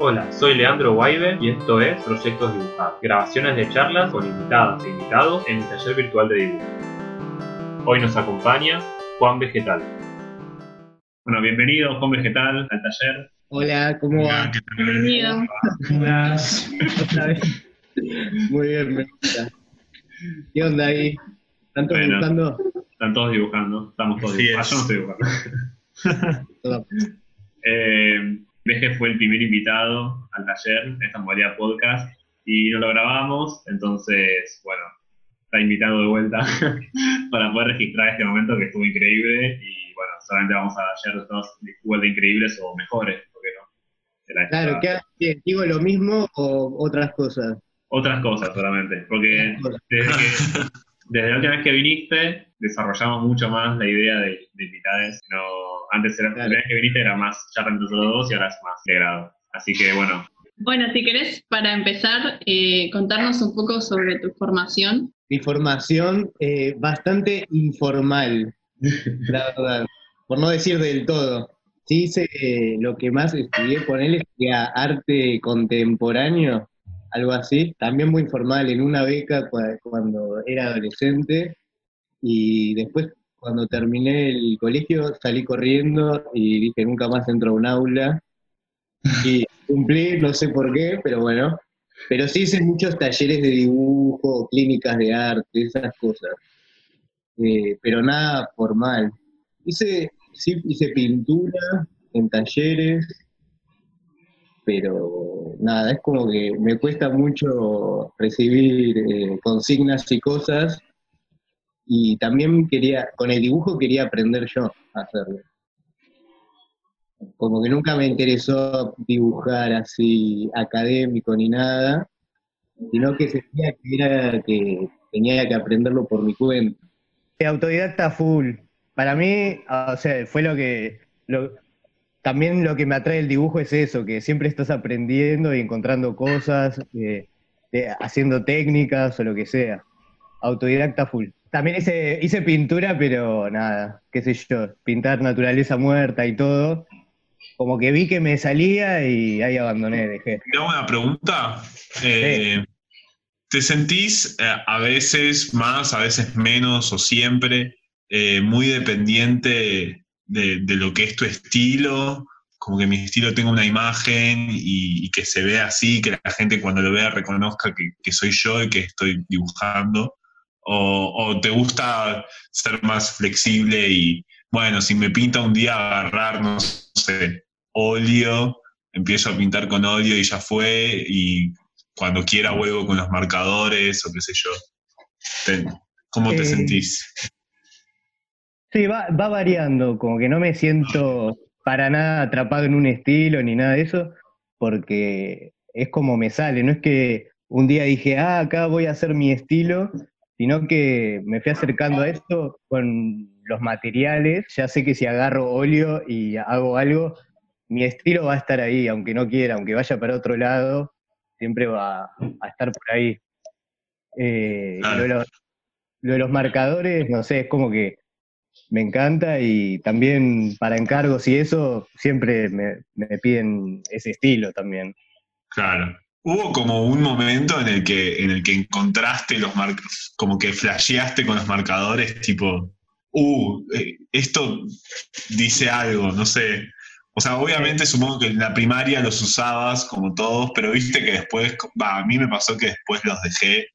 Hola, soy Leandro Guaibe y esto es Proyectos Dibujados, grabaciones de charlas con invitadas e invitados en el taller virtual de dibujo. Hoy nos acompaña Juan Vegetal. Bueno, bienvenido Juan Vegetal al taller. Hola, ¿cómo va? Bienvenido. Otra vez. Muy bien, me gusta. ¿Qué onda ahí? ¿Están todos Bueno. buscando? Están todos dibujando, estamos todos dibujando. es. Ah, yo no estoy dibujando. Todo. Eh, Veje fue el primer invitado al taller esta modalidad podcast y no lo grabamos, entonces, bueno, está invitado de vuelta para poder registrar este momento que estuvo increíble y bueno, solamente vamos a ayer todos igual de increíbles o mejores, ¿por qué no? Claro, época. ¿qué, qué, ¿digo lo mismo o otras cosas? Otras cosas solamente, porque desde, que, desde la última vez que viniste desarrollamos mucho más la idea de, de invitades. No, antes era, la vez que viniste era más charla entre nosotros dos y ahora es más integrado. Así que bueno, Bueno, si querés, para empezar, eh, contarnos un poco sobre tu formación. Mi formación eh, bastante informal, la verdad, por no decir del todo. Sí hice eh, lo que más estudié con él, sería arte contemporáneo, algo así. También muy informal, en una beca cua- cuando era adolescente. Y después, cuando terminé el colegio, salí corriendo y dije, nunca más entro a un aula. Y cumplí, no sé por qué, pero bueno. Pero sí hice muchos talleres de dibujo, clínicas de arte, esas cosas. Eh, pero nada formal. Hice, sí, hice pintura en talleres, pero nada, es como que me cuesta mucho recibir eh, consignas y cosas. Y también quería, con el dibujo quería aprender yo a hacerlo. Como que nunca me interesó dibujar así académico ni nada, sino que sentía que era que tenía que aprenderlo por mi cuenta. Autodidacta full. Para mí, o sea, fue lo que lo- también lo que me atrae el dibujo es eso, que siempre estás aprendiendo y encontrando cosas, eh, haciendo técnicas o lo que sea. Autodidacta full. También hice, hice pintura, pero nada, qué sé yo, pintar naturaleza muerta y todo. Como que vi que me salía y ahí abandoné, dejé. Te hago una pregunta. Eh, ¿Te sentís eh, a veces más, a veces menos o siempre eh, muy dependiente de, de lo que es tu estilo? Como que mi estilo tenga una imagen y, y que se vea así, que la gente cuando lo vea reconozca que, que soy yo y que estoy dibujando. O, o te gusta ser más flexible y, bueno, si me pinta un día agarrar, no sé, óleo, empiezo a pintar con óleo y ya fue, y cuando quiera vuelvo con los marcadores o qué sé yo. ¿Cómo te Eh, sentís? Sí, va, va variando, como que no me siento para nada atrapado en un estilo ni nada de eso, porque es como me sale, no es que un día dije, ah, acá voy a hacer mi estilo, sino que me fui acercando a esto con los materiales, ya sé que si agarro óleo y hago algo, mi estilo va a estar ahí, aunque no quiera, aunque vaya para otro lado, siempre va a estar por ahí. Eh, lo de los- lo de los marcadores, no sé, es como que me encanta y también para encargos y eso siempre me, me piden ese estilo también. Claro. Hubo como un momento en el que, en el que encontraste los marcadores, como que flasheaste con los marcadores, tipo, uh, eh, esto dice algo, no sé. O sea, obviamente supongo que en la primaria los usabas como todos, pero viste que después, va, a mí me pasó que después los dejé,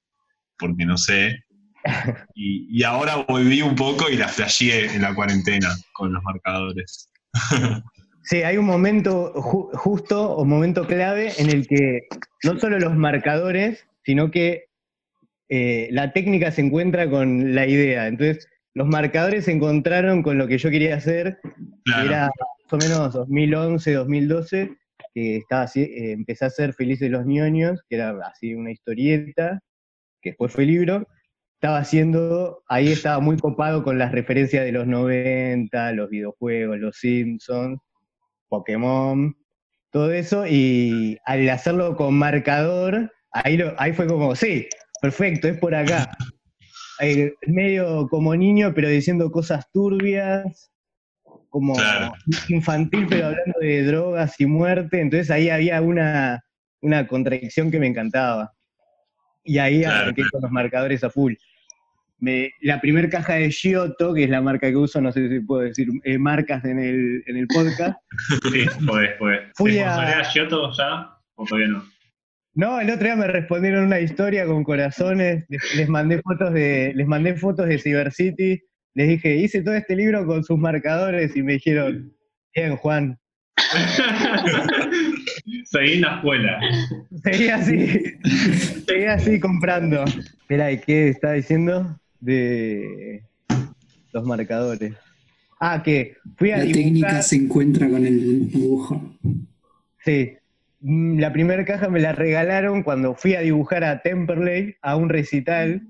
porque no sé. Y, y ahora volví un poco y la flasheé en la cuarentena con los marcadores. Sí, hay un momento ju- justo o momento clave en el que no solo los marcadores, sino que eh, la técnica se encuentra con la idea. Entonces, los marcadores se encontraron con lo que yo quería hacer, que era más o menos 2011, 2012, que estaba así, eh, empecé a hacer Felices los ñoños, que era así una historieta, que después fue libro. Estaba haciendo, ahí estaba muy copado con las referencias de los 90, los videojuegos, los Simpsons, Pokémon, todo eso, y al hacerlo con marcador, ahí, lo, ahí fue como, sí, perfecto, es por acá. Eh, medio como niño, pero diciendo cosas turbias, como Claro. infantil, pero hablando de drogas y muerte, entonces ahí había una, una contradicción que me encantaba. Y ahí Claro, arranqué con los marcadores a full. Me- la primera caja de Giotto, que es la marca que uso, no sé si puedo decir eh, marcas en el, en el podcast. Sí, podés, podés. Fui ¿Te a- Giotto ya? ¿O todavía no? No, el otro día me respondieron una historia con corazones, les, les mandé fotos de, les mandé fotos de Cyber City, les dije, hice todo este libro con sus marcadores y me dijeron, bien Juan, Seguí en la escuela. seguí así, seguí así comprando. Espera, ¿y qué estaba diciendo? De los marcadores. Ah, que fui a La dibujar. técnica se encuentra con el dibujo. Sí. Mm, La primera caja me la regalaron cuando fui a dibujar a Temperley, a un recital.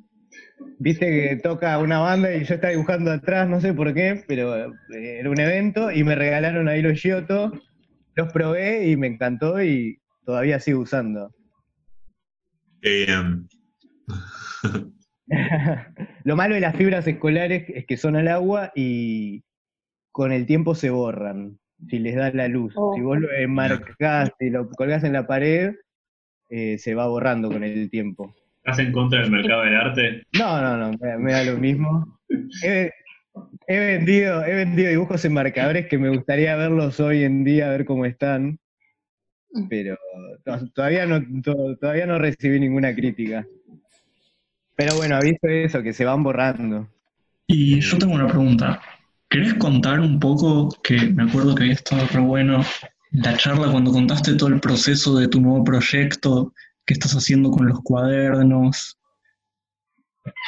Viste que toca una banda y yo estaba dibujando atrás, no sé por qué, pero eh, era un evento y me regalaron ahí los Giotto. Los probé y me encantó y todavía sigo usando. Qué bien. Lo malo de las fibras escolares es que son al agua y con el tiempo se borran si les da la luz. Oh. Si vos lo enmarcás y lo colgás en la pared, eh, se va borrando con el tiempo. ¿Estás en contra del mercado del arte? No, no, no, me, me da lo mismo. He, he vendido, he vendido dibujos en marcadores que me gustaría verlos hoy en día, a ver cómo están. Pero to- todavía no, to- todavía no recibí ninguna crítica. Pero bueno, aviso eso, que se van borrando. Y yo tengo una pregunta. ¿Querés contar un poco, que me acuerdo que había estado re bueno, la charla cuando contaste todo el proceso de tu nuevo proyecto, qué estás haciendo con los cuadernos?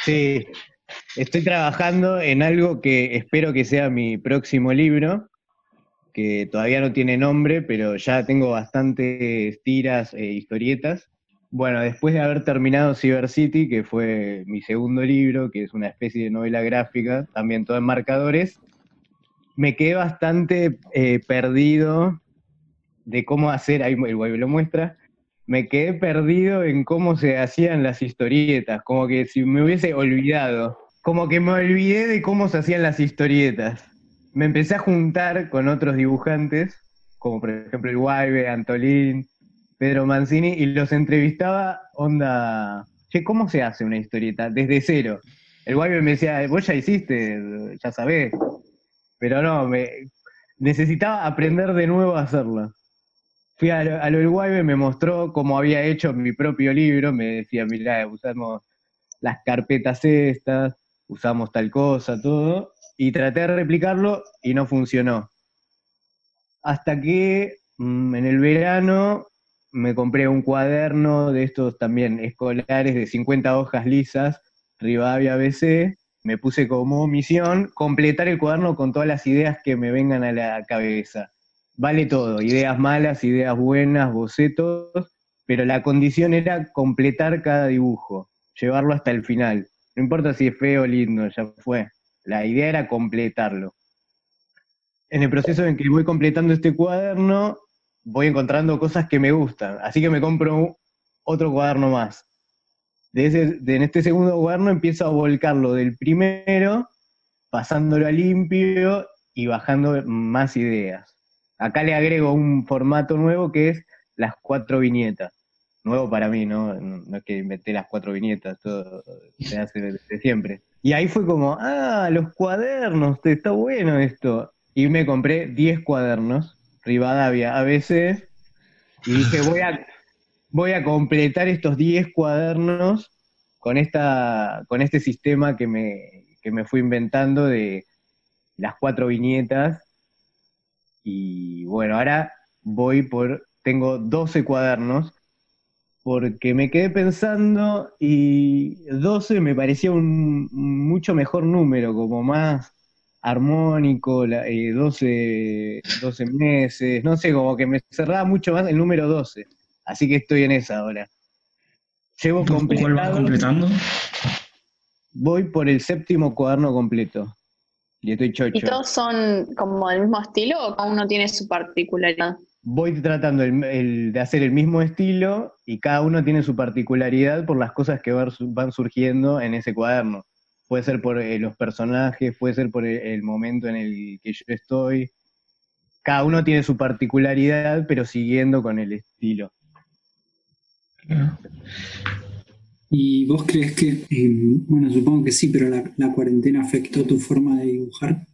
Sí, estoy trabajando en algo que espero que sea mi próximo libro, que todavía no tiene nombre, pero ya tengo bastantes tiras e historietas. Bueno, después de haber terminado Cyber City, que fue mi segundo libro, que es una especie de novela gráfica, también todo en marcadores, me quedé bastante eh, perdido de cómo hacer, ahí el lo muestra, me quedé perdido en cómo se hacían las historietas, como que si me hubiese olvidado, como que me olvidé de cómo se hacían las historietas. Me empecé a juntar con otros dibujantes, como por ejemplo el Guaybe, Antolín, Pedro Mancini, y los entrevistaba, onda, che, ¿cómo se hace una historieta? Desde cero. El Guaybe me decía, vos ya hiciste, ya sabés. Pero no, me, necesitaba aprender de nuevo a hacerla. Fui a, lo- a lo del Guaybe, me mostró cómo había hecho mi propio libro, me decía, mirá, usamos las carpetas estas, usamos tal cosa, todo, y traté de replicarlo y no funcionó. Hasta que mm, en el verano me compré un cuaderno de estos también escolares de 50 hojas lisas, Rivadavia ABC, me puse como misión completar el cuaderno con todas las ideas que me vengan a la cabeza. Vale todo, ideas malas, ideas buenas, bocetos, pero la condición era completar cada dibujo, llevarlo hasta el final. No importa si es feo o lindo, ya fue. La idea era completarlo. En el proceso en que voy completando este cuaderno, voy encontrando cosas que me gustan. Así que me compro otro cuaderno más. De ese- en este segundo cuaderno empiezo a volcarlo del primero, pasándolo a limpio y bajando más ideas. Acá le agrego un formato nuevo que es las cuatro viñetas. Nuevo para mí, ¿no? No, es que inventé las cuatro viñetas, todo se hace desde siempre. Y ahí fue como, ah, los cuadernos, está bueno esto. Y me compré 10 cuadernos, Rivadavia ABC, y dije, voy a, voy a completar estos 10 cuadernos con, esta, con este sistema que me, que me fui inventando de las cuatro viñetas. Y bueno, ahora voy por, tengo 12 cuadernos, porque me quedé pensando y 12 me parecía un mucho mejor número, como más armónico, la- eh, 12, 12 meses, no sé, como que me cerraba mucho más el número 12. Así que estoy en esa ahora. Llevo ¿Cuál vas completado, completando? voy por el séptimo cuaderno completo. Y estoy ¿Y chocho. todos son como del mismo estilo o cada uno tiene su particularidad? Voy tratando el- el- de hacer el mismo estilo y cada uno tiene su particularidad por las cosas que van surgiendo en ese cuaderno. Puede ser por eh, los personajes, puede ser por el, el momento en el que yo estoy. cada uno tiene su particularidad, pero siguiendo con el estilo. ¿Y vos crees que, eh, bueno, supongo que sí, pero la, cuarentena afectó tu forma de dibujar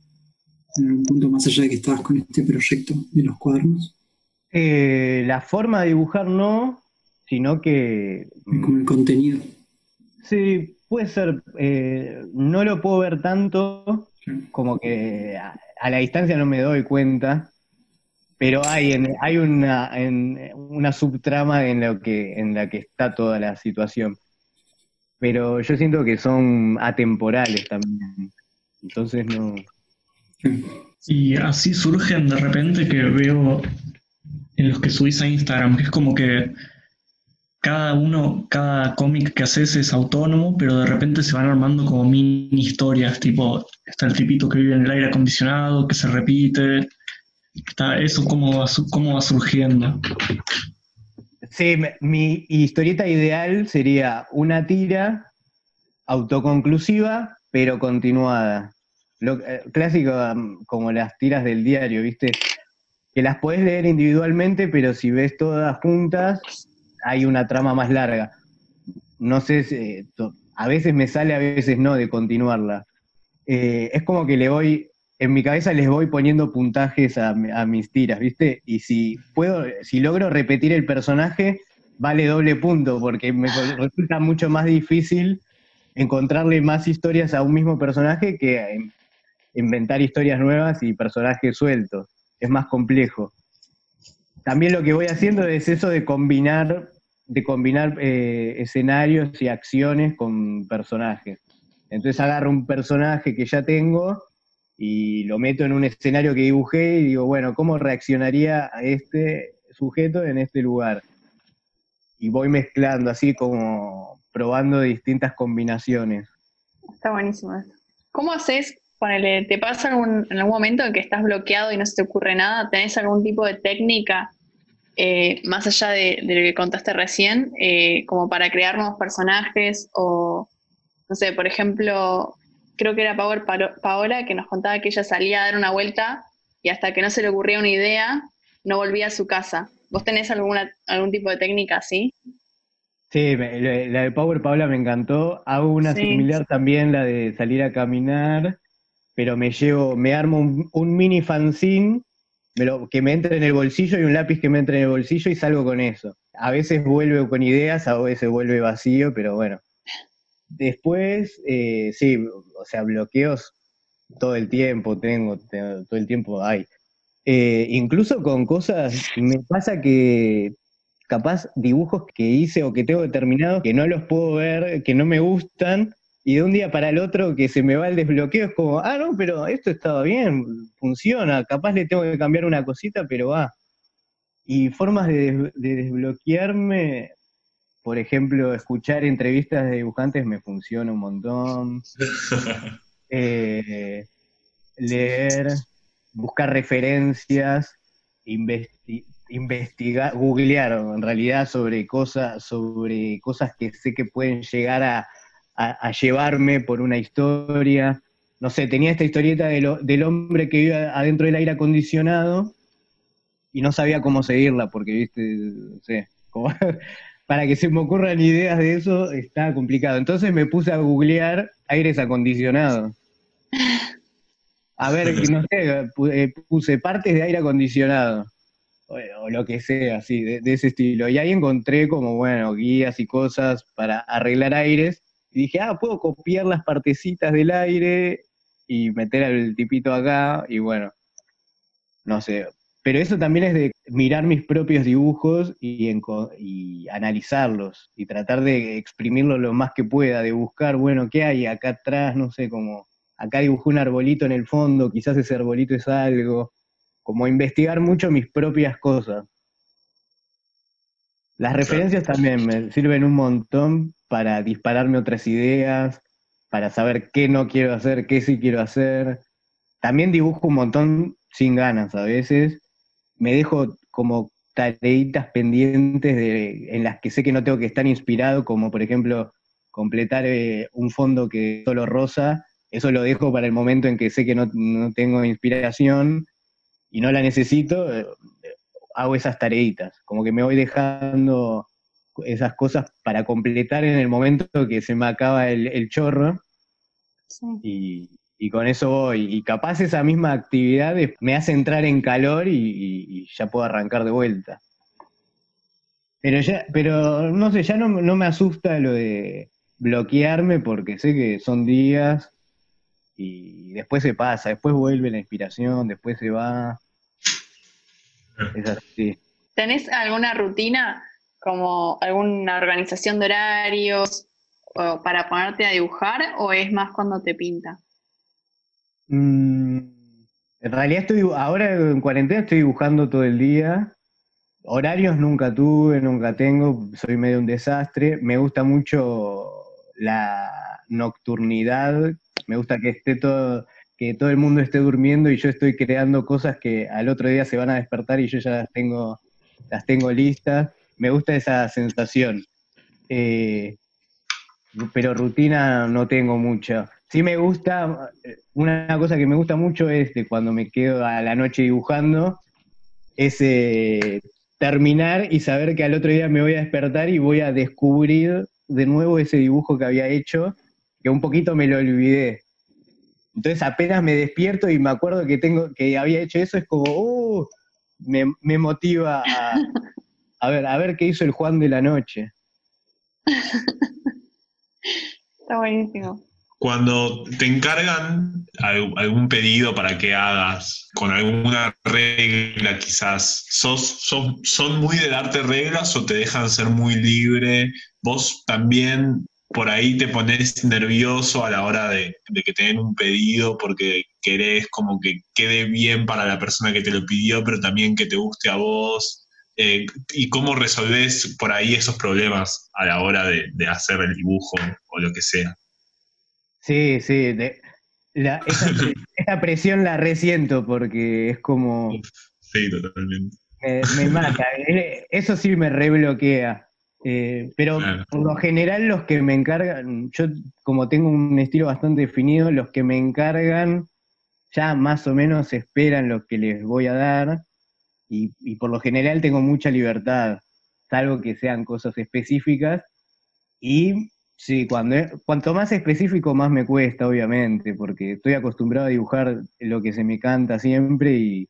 en algún punto más allá de que estabas con este proyecto de los cuadernos? Eh, la forma de dibujar no, sino que... Como el contenido. Sí, puede ser. Eh, no lo puedo ver tanto, como que a, la distancia no me doy cuenta, pero hay, hay una, una subtrama en, lo que, en la que está toda la situación. Pero yo siento que son atemporales también. Entonces no. Y así surgen de repente que veo en los que subís a Instagram, que es como que cada uno, cada cómic que haces es autónomo, pero de repente se van armando como mini historias, tipo, está el tipito que vive en el aire acondicionado, que se repite, está eso cómo va, cómo va surgiendo. Sí, mi historieta ideal sería una tira autoconclusiva, pero continuada. Lo, eh, clásico um, como las tiras del diario, ¿viste? Que las podés leer individualmente, pero si ves todas juntas, hay una trama más larga. No sé, si, a veces me sale, a veces no, de continuarla. Eh, es como que le voy, en mi cabeza les voy poniendo puntajes a, mis tiras, ¿viste? Y si puedo, si logro repetir el personaje, vale doble punto, porque me resulta mucho más difícil encontrarle más historias a un mismo personaje que inventar historias nuevas y personajes sueltos. Es más complejo. También lo que voy haciendo es eso de combinar de combinar eh, escenarios y acciones con personajes. Entonces agarro un personaje que ya tengo y lo meto en un escenario que dibujé y digo, bueno, ¿cómo reaccionaría a este sujeto en este lugar? Y voy mezclando así como probando distintas combinaciones. Está buenísimo. ¿Cómo haces? Ponele, ¿te pasa en algún momento en que estás bloqueado y no se te ocurre nada? ¿Tenés algún tipo de técnica eh, más allá de, lo que contaste recién, eh, como para crear nuevos personajes o, no sé, por ejemplo, creo que era Paola que nos contaba que ella salía a dar una vuelta y hasta que no se le ocurría una idea, no volvía a su casa. ¿Vos tenés alguna, algún tipo de técnica así? Sí, la de Power Paola me encantó. Hago una similar también, la de salir a caminar, pero me llevo, me armo un, mini fanzine que me entre en el bolsillo y un lápiz que me entre en el bolsillo y salgo con eso. A veces vuelve con ideas, a veces vuelve vacío, pero bueno. Después, eh, sí, o sea, bloqueos todo el tiempo tengo, todo el tiempo hay. Eh, incluso con cosas, me pasa que capaz dibujos que hice o que tengo determinados que no los puedo ver, que no me gustan, y de un día para el otro que se me va el desbloqueo es como, ah, no, pero esto estaba bien, funciona, capaz le tengo que cambiar una cosita, pero va. Y formas de, desbloquearme, por ejemplo, escuchar entrevistas de dibujantes me funciona un montón. Eh, leer, buscar referencias, investigar, googlear en realidad sobre cosas, sobre cosas que sé que pueden llegar a, a, llevarme por una historia. No sé, tenía esta historieta del hombre que vive adentro del aire acondicionado y no sabía cómo seguirla porque, viste, no sé, para que se me ocurran ideas de eso está complicado. Entonces me puse a googlear aires acondicionados. A ver, no sé, eh, puse partes de aire acondicionado o, lo que sea, así, de, ese estilo. Y ahí encontré como, bueno, guías y cosas para arreglar aires y dije, ah, puedo copiar las partecitas del aire y meter al tipito acá, y bueno, no sé. Pero eso también es de mirar mis propios dibujos y, analizarlos y tratar de exprimirlo lo más que pueda, de buscar, bueno, ¿qué hay acá atrás? No sé, como acá dibujé un arbolito en el fondo, quizás ese arbolito es algo, como investigar mucho mis propias cosas. Las referencias también me sirven un montón para dispararme otras ideas, para saber qué no quiero hacer, qué sí quiero hacer. También dibujo un montón sin ganas a veces. Me dejo como tareitas pendientes de, en las que sé que no tengo que estar inspirado, como por ejemplo completar eh, un fondo que es solo rosa. Eso lo dejo para el momento en que sé que no, no tengo inspiración y no la necesito, eh, hago esas tareitas, como que me voy dejando esas cosas para completar en el momento que se me acaba el, chorro y, con eso voy. Y capaz esa misma actividad me hace entrar en calor y, ya puedo arrancar de vuelta. Pero ya, pero no sé, ya no, no me asusta lo de bloquearme porque sé que son días y después se pasa, después vuelve la inspiración, después se va. Es así. ¿Tenés alguna rutina, como alguna organización de horarios para ponerte a dibujar o es más cuando te pinta? Mm, en realidad estoy, ahora en cuarentena estoy dibujando todo el día. Horarios nunca tuve, nunca tengo, soy medio un desastre. Me gusta mucho la nocturnidad, me gusta que esté todo, que todo el mundo esté durmiendo y yo estoy creando cosas que al otro día se van a despertar y yo ya las tengo, las tengo listas. Me gusta esa sensación. Eh, pero rutina no tengo mucha. Sí me gusta, una cosa que me gusta mucho es de cuando me quedo a la noche dibujando, es eh, terminar y saber que al otro día me voy a despertar y voy a descubrir de nuevo ese dibujo que había hecho, que un poquito me lo olvidé. Entonces apenas me despierto y me acuerdo que tengo, que había hecho eso, es como, uh, me, motiva a, a, ver, a ver qué hizo el Juan de la noche. Está buenísimo. Cuando te encargan algún pedido para que hagas con alguna regla, quizás, ¿sos, ¿son muy de darte reglas o te dejan ser muy libre? ¿Vos también por ahí te pones nervioso a la hora de, que te den un pedido porque querés como que quede bien para la persona que te lo pidió, pero también que te guste a vos. Eh, ¿Y cómo resolvés por ahí esos problemas a la hora de, hacer el dibujo o lo que sea? Sí, sí. esa, presión la resiento porque es como... sí, totalmente. me mata. Eh, eso sí me rebloquea. Eh, pero por lo general los que me encargan, yo como tengo un estilo bastante definido, los que me encargan ya más o menos esperan lo que les voy a dar y, por lo general tengo mucha libertad, salvo que sean cosas específicas. Y sí, cuando, cuanto más específico más me cuesta, obviamente, porque estoy acostumbrado a dibujar lo que se me canta siempre y,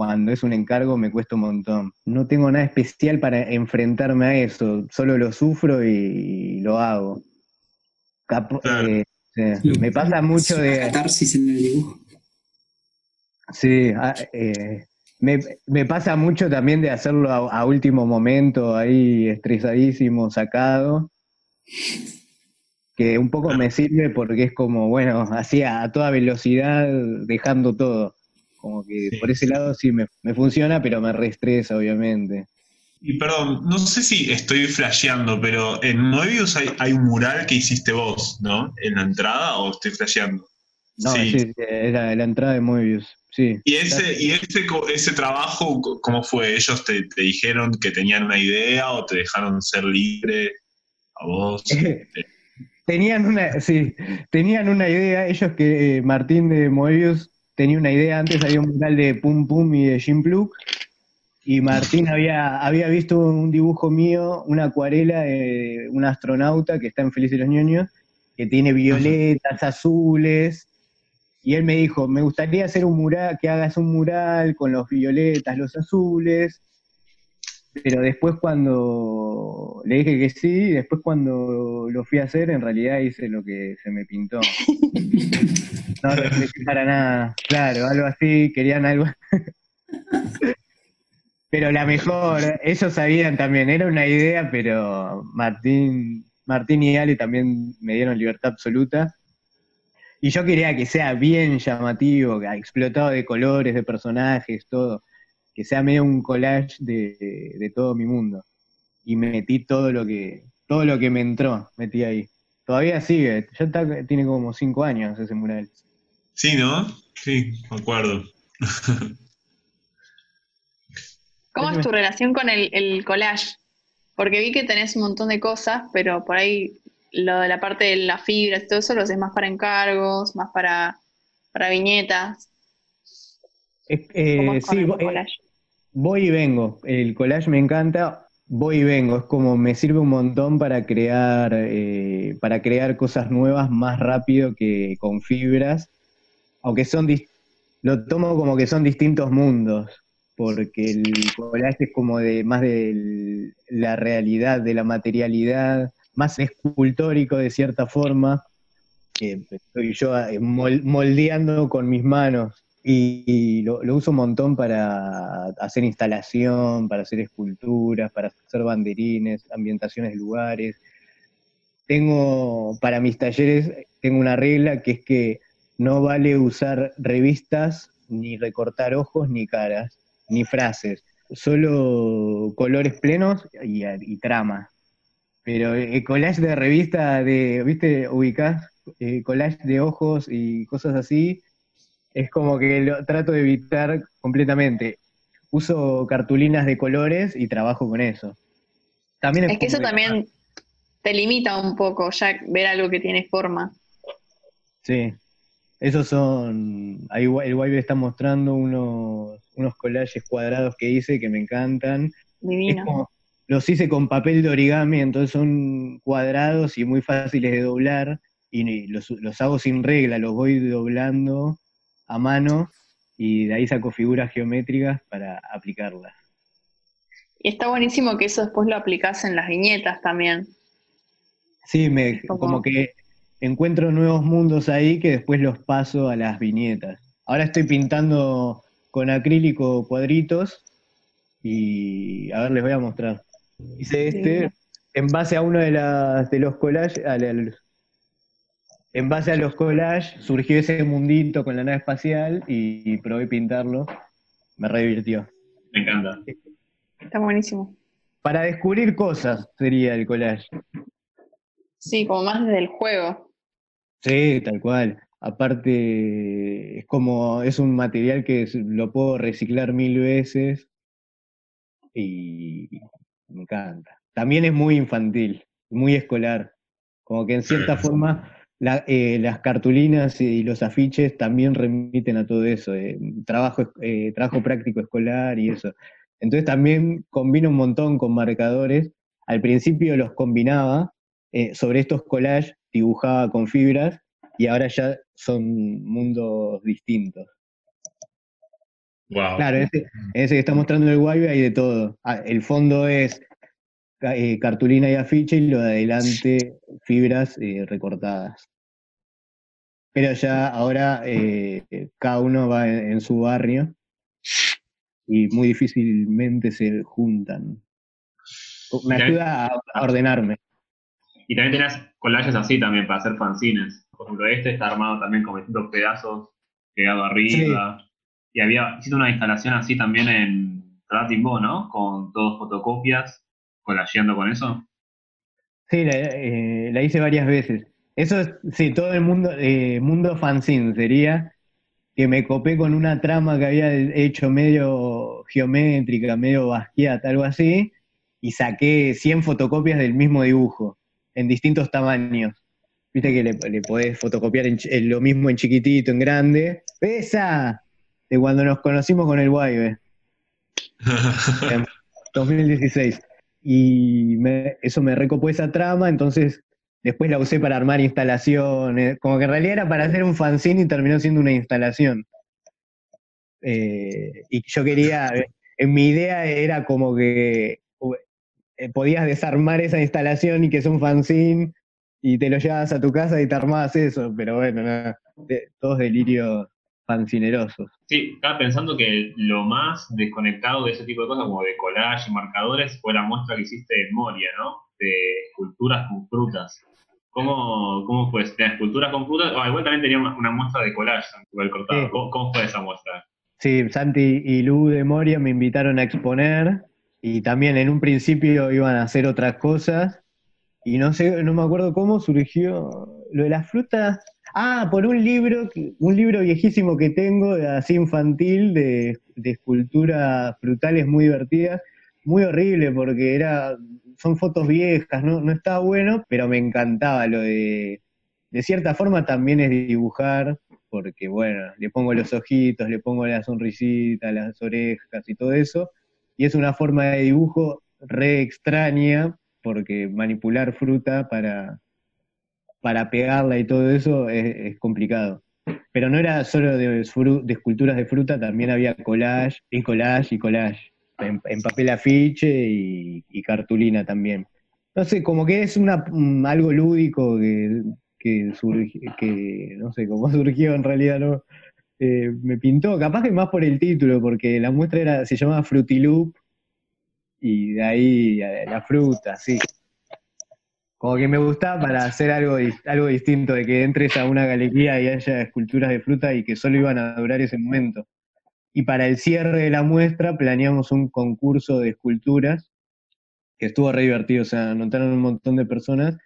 cuando es un encargo me cuesta un montón. No tengo nada especial para enfrentarme a eso, solo lo sufro y, lo hago. Eh, me pasa mucho de... Catarsis en el dibujo. Sí, ah, eh, me, pasa mucho también de hacerlo a, último momento, ahí estresadísimo, sacado, que un poco me sirve porque es como, bueno, así a toda velocidad, dejando todo. Como que por ese lado sí me, funciona, pero me reestresa, obviamente. Y perdón, no sé si estoy flasheando, pero en Moebius hay, un mural que hiciste vos, ¿no? ¿En la entrada o estoy flasheando? No, sí, sí era la entrada de Moebius, sí. ¿Y ese, y ese, ese trabajo, cómo fue? ¿Ellos te, dijeron que tenían una idea o te dejaron ser libre a vos? tenían una, sí, tenían una idea, ellos que eh, Martín de Moebius tenía una idea, antes había un mural de Pum Pum y de Jim Pluk, y Martín había, había visto un dibujo mío, una acuarela de un astronauta que está en Felices los Ñoños, que tiene violetas, azules, y él me dijo, me gustaría hacer un mural, que hagas un mural con los violetas, los azules, pero después cuando le dije que sí, después cuando lo fui a hacer, en realidad hice lo que se me pintó. No reflexioné para nada. Claro, algo así, querían algo. pero la mejor, ellos sabían también, era una idea, pero Martín, Martín y Ale también me dieron libertad absoluta. Y yo quería que sea bien llamativo, explotado de colores, de personajes, todo que sea medio un collage de, todo mi mundo. Y metí todo lo que, todo lo que me entró, metí ahí. Todavía sigue, ya tiene como cinco años ese mural. Sí, ¿no? Sí, me acuerdo. ¿Cómo es tu relación con el, el, collage? Porque vi que tenés un montón de cosas, pero por ahí lo de la parte de las fibras y todo eso lo haces más para encargos, más para, para viñetas. Es- eh, ¿Cómo es con sí, eh, collage? Voy y vengo. El collage me encanta, voy y vengo. Es como me sirve un montón para crear, eh, para crear cosas nuevas más rápido que con fibras. Aunque son lo tomo como que son distintos mundos, porque el collage es como de más de la realidad, de la materialidad, más escultórico de cierta forma, que estoy yo eh, mol- moldeando con mis manos. Y, lo, uso un montón para hacer instalación, para hacer esculturas, para hacer banderines, ambientaciones de lugares. Tengo, para mis talleres, tengo una regla que es que no vale usar revistas, ni recortar ojos, ni caras, ni frases. Solo colores plenos y, trama. Pero el collage de revista, de, ¿viste? Ubicás eh, collage de ojos y cosas así, es como que lo trato de evitar completamente. Uso cartulinas de colores y trabajo con eso. También Es que eso también te limita un poco, ya ver algo que tiene forma. Sí. Esos son. Ahí el Waive está mostrando unos, unos collages cuadrados que hice que me encantan. Divino. como- los hice con papel de origami, entonces son cuadrados y muy fáciles de doblar. Y los, los hago sin regla, los voy doblando a mano y de ahí saco figuras geométricas para aplicarlas. Y está buenísimo que eso después lo aplicás en las viñetas también. Sí, me, Como- como que encuentro nuevos mundos ahí que después los paso a las viñetas. Ahora estoy pintando con acrílico cuadritos y a ver, les voy a mostrar. Hice este en base a uno de, las, de los collages, a la- en base a los collages surgió ese mundito con la nave espacial y, probé pintarlo. Me revirtió. Me encanta. Está buenísimo. Para descubrir cosas sería el collage. Sí, como más desde el juego. Sí, tal cual. Aparte, es como, es un material que lo puedo reciclar mil veces y me encanta. También es muy infantil, muy escolar. Como que en cierta forma la- eh, las cartulinas y los afiches también remiten a todo eso, eh, trabajo, eh, trabajo práctico escolar y eso. Entonces también combino un montón con marcadores. Al principio los combinaba, eh, sobre estos collages dibujaba con fibras y ahora ya son mundos distintos. Wow. Claro, ese, ese que está mostrando el Waive hay de todo. Ah, el fondo es eh, cartulina y afiche y lo de adelante fibras eh, recortadas. Pero ya ahora eh, cada uno va en, en su barrio y muy difícilmente se juntan. Me ayuda a, a ordenarme. Y también tenés collages así también para hacer fanzines. Por ejemplo, este está armado también con distintos pedazos pegado arriba. Y había, hiciste una instalación así también en Ratimbo, ¿no? Con dos fotocopias, collageando con eso. Sí, la, eh, la hice varias veces. Eso es, sí, todo el mundo, eh, mundo fanzine sería que me copé con una trama que había hecho medio geométrica, medio basquiat, algo así, y saqué 100 fotocopias del mismo dibujo, en distintos tamaños. Viste que le, le podés fotocopiar en chi- en lo mismo en chiquitito, en grande. ¡Esa! De cuando nos conocimos con el Waive. en 2016. Y eso me recopó esa trama, entonces después la usé para armar instalaciones. Como que en realidad era para hacer un fanzine y terminó siendo una instalación. Eh, y yo quería, en mi idea era como que eh, podías desarmar esa instalación y que es un fanzine y te lo llevabas a tu casa y te armabas eso, pero bueno, nada, todos delirios fanzinerosos. Sí, estaba pensando que lo más desconectado de ese tipo de cosas, como de collage y marcadores, fue la muestra que hiciste en Moria, ¿no? De esculturas con frutas. ¿Cómo, cómo fue? ¿Tenías esculturas con frutas? Ah, igual también tenía una, una muestra de collage, igual cortado. Sí. ¿Cómo, cómo fue esa muestra? Sí, Santi y Lu de Moria me invitaron a exponer y también en un principio iban a hacer otras cosas y no sé, no me acuerdo cómo surgió lo de las frutas. Ah, por un libro, un libro viejísimo que tengo, así infantil, de, de esculturas frutales muy divertidas, muy horrible porque era, son fotos viejas, no, no estaba bueno, pero me encantaba lo de, de cierta forma también es dibujar porque bueno, le pongo los ojitos, le pongo la sonrisita, las orejas y todo eso, y es una forma de dibujo re extraña, porque manipular fruta para, para pegarla y todo eso es, complicado. Pero no era solo de, esculturas de fruta, también había collage, y collage y collage, en, papel afiche y, cartulina también. No sé, como que es una, mm, algo lúdico que, que, que no sé cómo surgió en realidad, ¿no? Eh, me pintó, capaz que más por el título, porque la muestra era, se llamaba Frutiloop, y de ahí la fruta, sí. Como que me gustaba para hacer algo, algo distinto, de que entres a una galería y haya esculturas de fruta y que solo iban a durar ese momento. Y para el cierre de la muestra planeamos un concurso de esculturas, que estuvo re divertido, o sea, anotaron un montón de personas,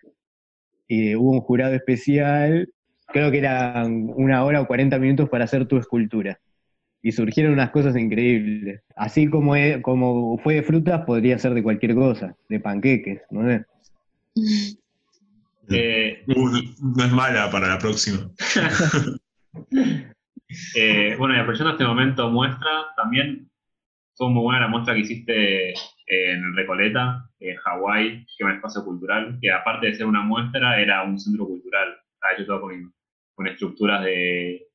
y hubo un jurado especial, creo que eran una hora o 40 minutos para hacer tu escultura y surgieron unas cosas increíbles. Así como, como fue de frutas, podría ser de cualquier cosa, de panqueques, ¿no es? Eh, no es mala para la próxima. eh, bueno, y aprovechando este momento muestra, también fue muy buena la muestra que hiciste en Recoleta, en Hawái, que es un espacio cultural, que aparte de ser una muestra, era un centro cultural. Estaba hecho todo con estructuras de,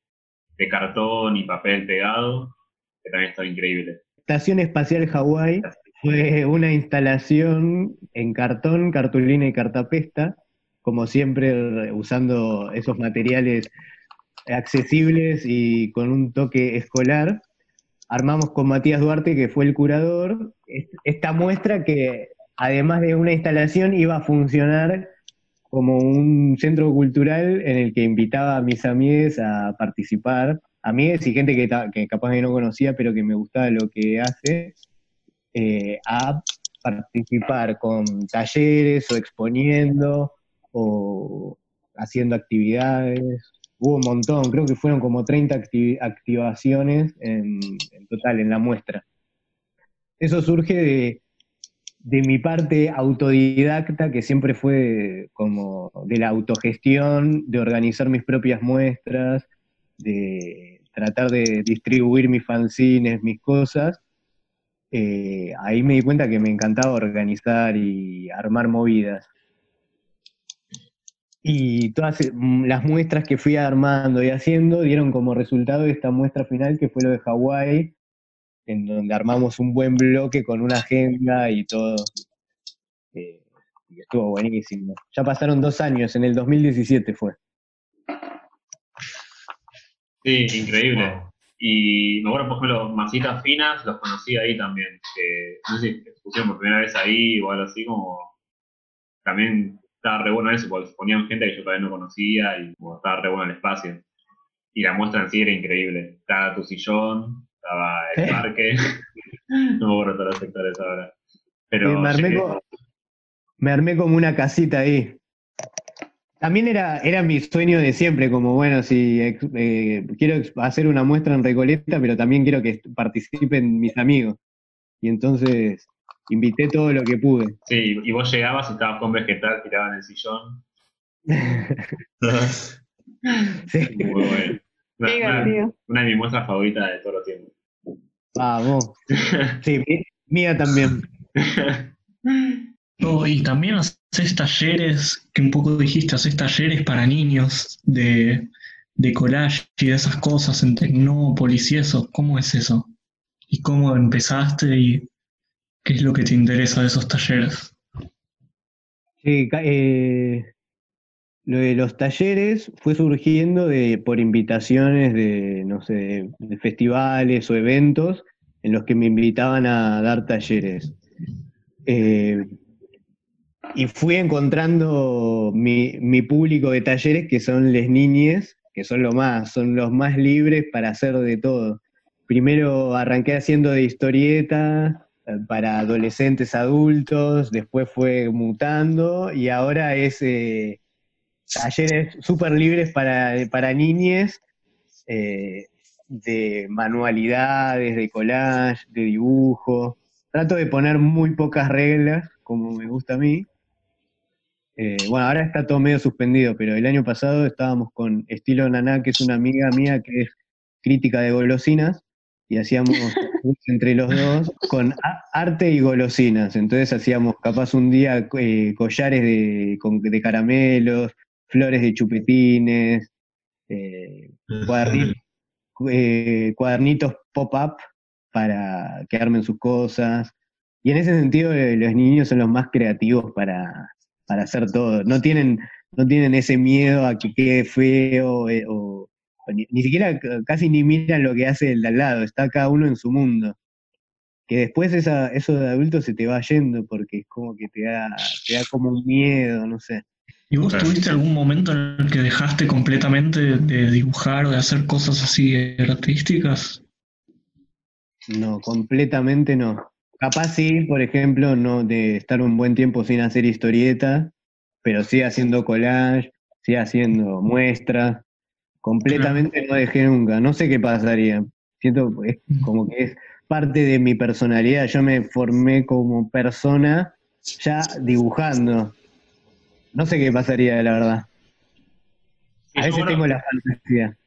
de cartón y papel pegado, que también está increíble. Estación Espacial Hawái fue una instalación en cartón, cartulina y cartapesta, como siempre usando esos materiales accesibles y con un toque escolar. Armamos con Matías Duarte, que fue el curador, esta muestra que además de una instalación iba a funcionar como un centro cultural en el que invitaba a mis amigues a participar, amigues y gente que, que capaz que no conocía, pero que me gustaba lo que hace, eh, a participar con talleres o exponiendo o haciendo actividades. Hubo un montón, creo que fueron como 30 activaciones en total en la muestra. Eso surge de, de mi parte autodidacta, que siempre fue como de la autogestión, de organizar mis propias muestras, de tratar de distribuir mis fanzines, mis cosas, eh, ahí me di cuenta que me encantaba organizar y armar movidas. Y todas mm, las muestras que fui armando y haciendo dieron como resultado esta muestra final que fue lo de Hawái, en donde armamos un buen bloque con una agenda y todo. Eh, y estuvo buenísimo. Ya pasaron dos años, en el 2017 fue. Sí, increíble. Y me acuerdo, por ejemplo, Masitas Finas, los conocí ahí también. Que, no sé si pusieron por primera vez ahí o algo así, como. También estaba re bueno eso, porque ponían gente que yo todavía no conocía y estaba re bueno el espacio. Y la muestra en sí era increíble. Estaba tu sillón, estaba el parque, no me acuerdo todos los sectores ahora. Pero me, armé como, una casita ahí. También era, era mi sueño de siempre, como bueno, si eh, quiero hacer una muestra en Recoleta, pero también quiero que participen mis amigos. Y entonces invité todo lo que pude. Sí, y vos llegabas y estabas con vegetal tirado en el sillón. sí. Muy bueno. Una, de mis muestras favoritas de todos los tiempos. Vamos. Sí, mía también. y también haces talleres, que un poco dijiste, haces talleres para niños de, de collage y de esas cosas en Tecnópolis y. ¿Cómo es eso? ¿Y cómo empezaste y qué es lo que te interesa de esos talleres? Sí, eh, lo de los talleres fue surgiendo de, por invitaciones de, no sé, de festivales o eventos en los que me invitaban a dar talleres. Eh, y fui encontrando mi, público de talleres que son les niñes, que son lo más, son los más libres para hacer de todo. Primero arranqué haciendo de historieta eh, para adolescentes adultos, después fue mutando y ahora es eh, talleres súper libres para, para niñes, eh, de manualidades, de collage, de dibujo. Trato de poner muy pocas reglas, como me gusta a mí. Eh, bueno, ahora está todo medio suspendido, pero el año pasado estábamos con Estilo Naná, que es una amiga mía que es crítica de golosinas, y hacíamos entre los dos con arte y golosinas. Entonces hacíamos capaz un día eh, collares de, de, caramelos, flores de chupetines, eh, cuadernitos pop-up para que armen sus cosas. Y en ese sentido los niños son los más creativos para, para hacer todo. No tienen, no tienen ese miedo a que quede feo eh, o, ni, siquiera casi ni miran lo que hace el de al lado, está cada uno en su mundo. Que después esa, eso de adulto se te va yendo porque es como que te da, te da como un miedo, no sé. ¿Y vos tuviste algún momento en el que dejaste completamente de dibujar o de hacer cosas así artísticas? No, completamente no. Capaz sí, por ejemplo, no de estar un buen tiempo sin hacer historieta, pero sí haciendo collage, sí haciendo muestras. Completamente no dejé nunca. No sé qué pasaría. Siento es como que es parte de mi personalidad. Yo me formé como persona ya dibujando. No sé qué pasaría, la verdad. A veces tengo la fantasía.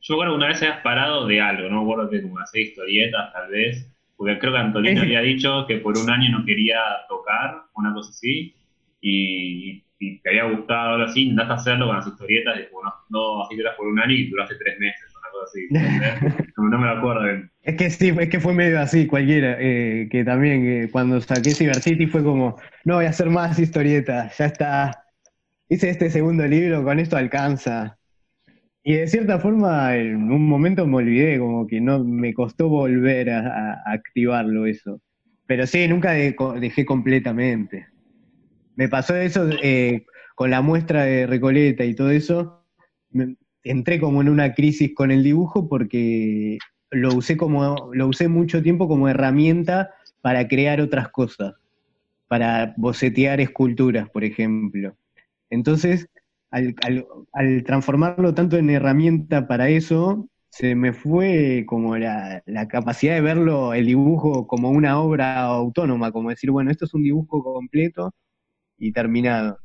Yo creo que una vez has parado de algo, no me acuerdo que como hacer historietas, tal vez, porque creo que Antonio había dicho que por un año no quería tocar, una cosa así, y, te había gustado algo así, intentaste hacerlo con las historietas, y bueno, no, así por un año y duraste tres meses, una cosa así. no, me lo acuerdo bien. Es que sí, es que fue medio así, cualquiera, eh, que también eh, cuando saqué Cyber City fue como, no voy a hacer más historietas, ya está. Hice este segundo libro, con esto alcanza. Y de cierta forma, en un momento me olvidé, como que no me costó volver a, activarlo eso. Pero sí, nunca dejé completamente. Me pasó eso eh, con la muestra de Recoleta y todo eso. entré como en una crisis con el dibujo porque lo usé como lo usé mucho tiempo como herramienta para crear otras cosas, para bocetear esculturas, por ejemplo. Entonces, al, transformarlo tanto en herramienta para eso, se me fue como la, capacidad de verlo, el dibujo, como una obra autónoma, como decir, bueno, esto es un dibujo completo y terminado.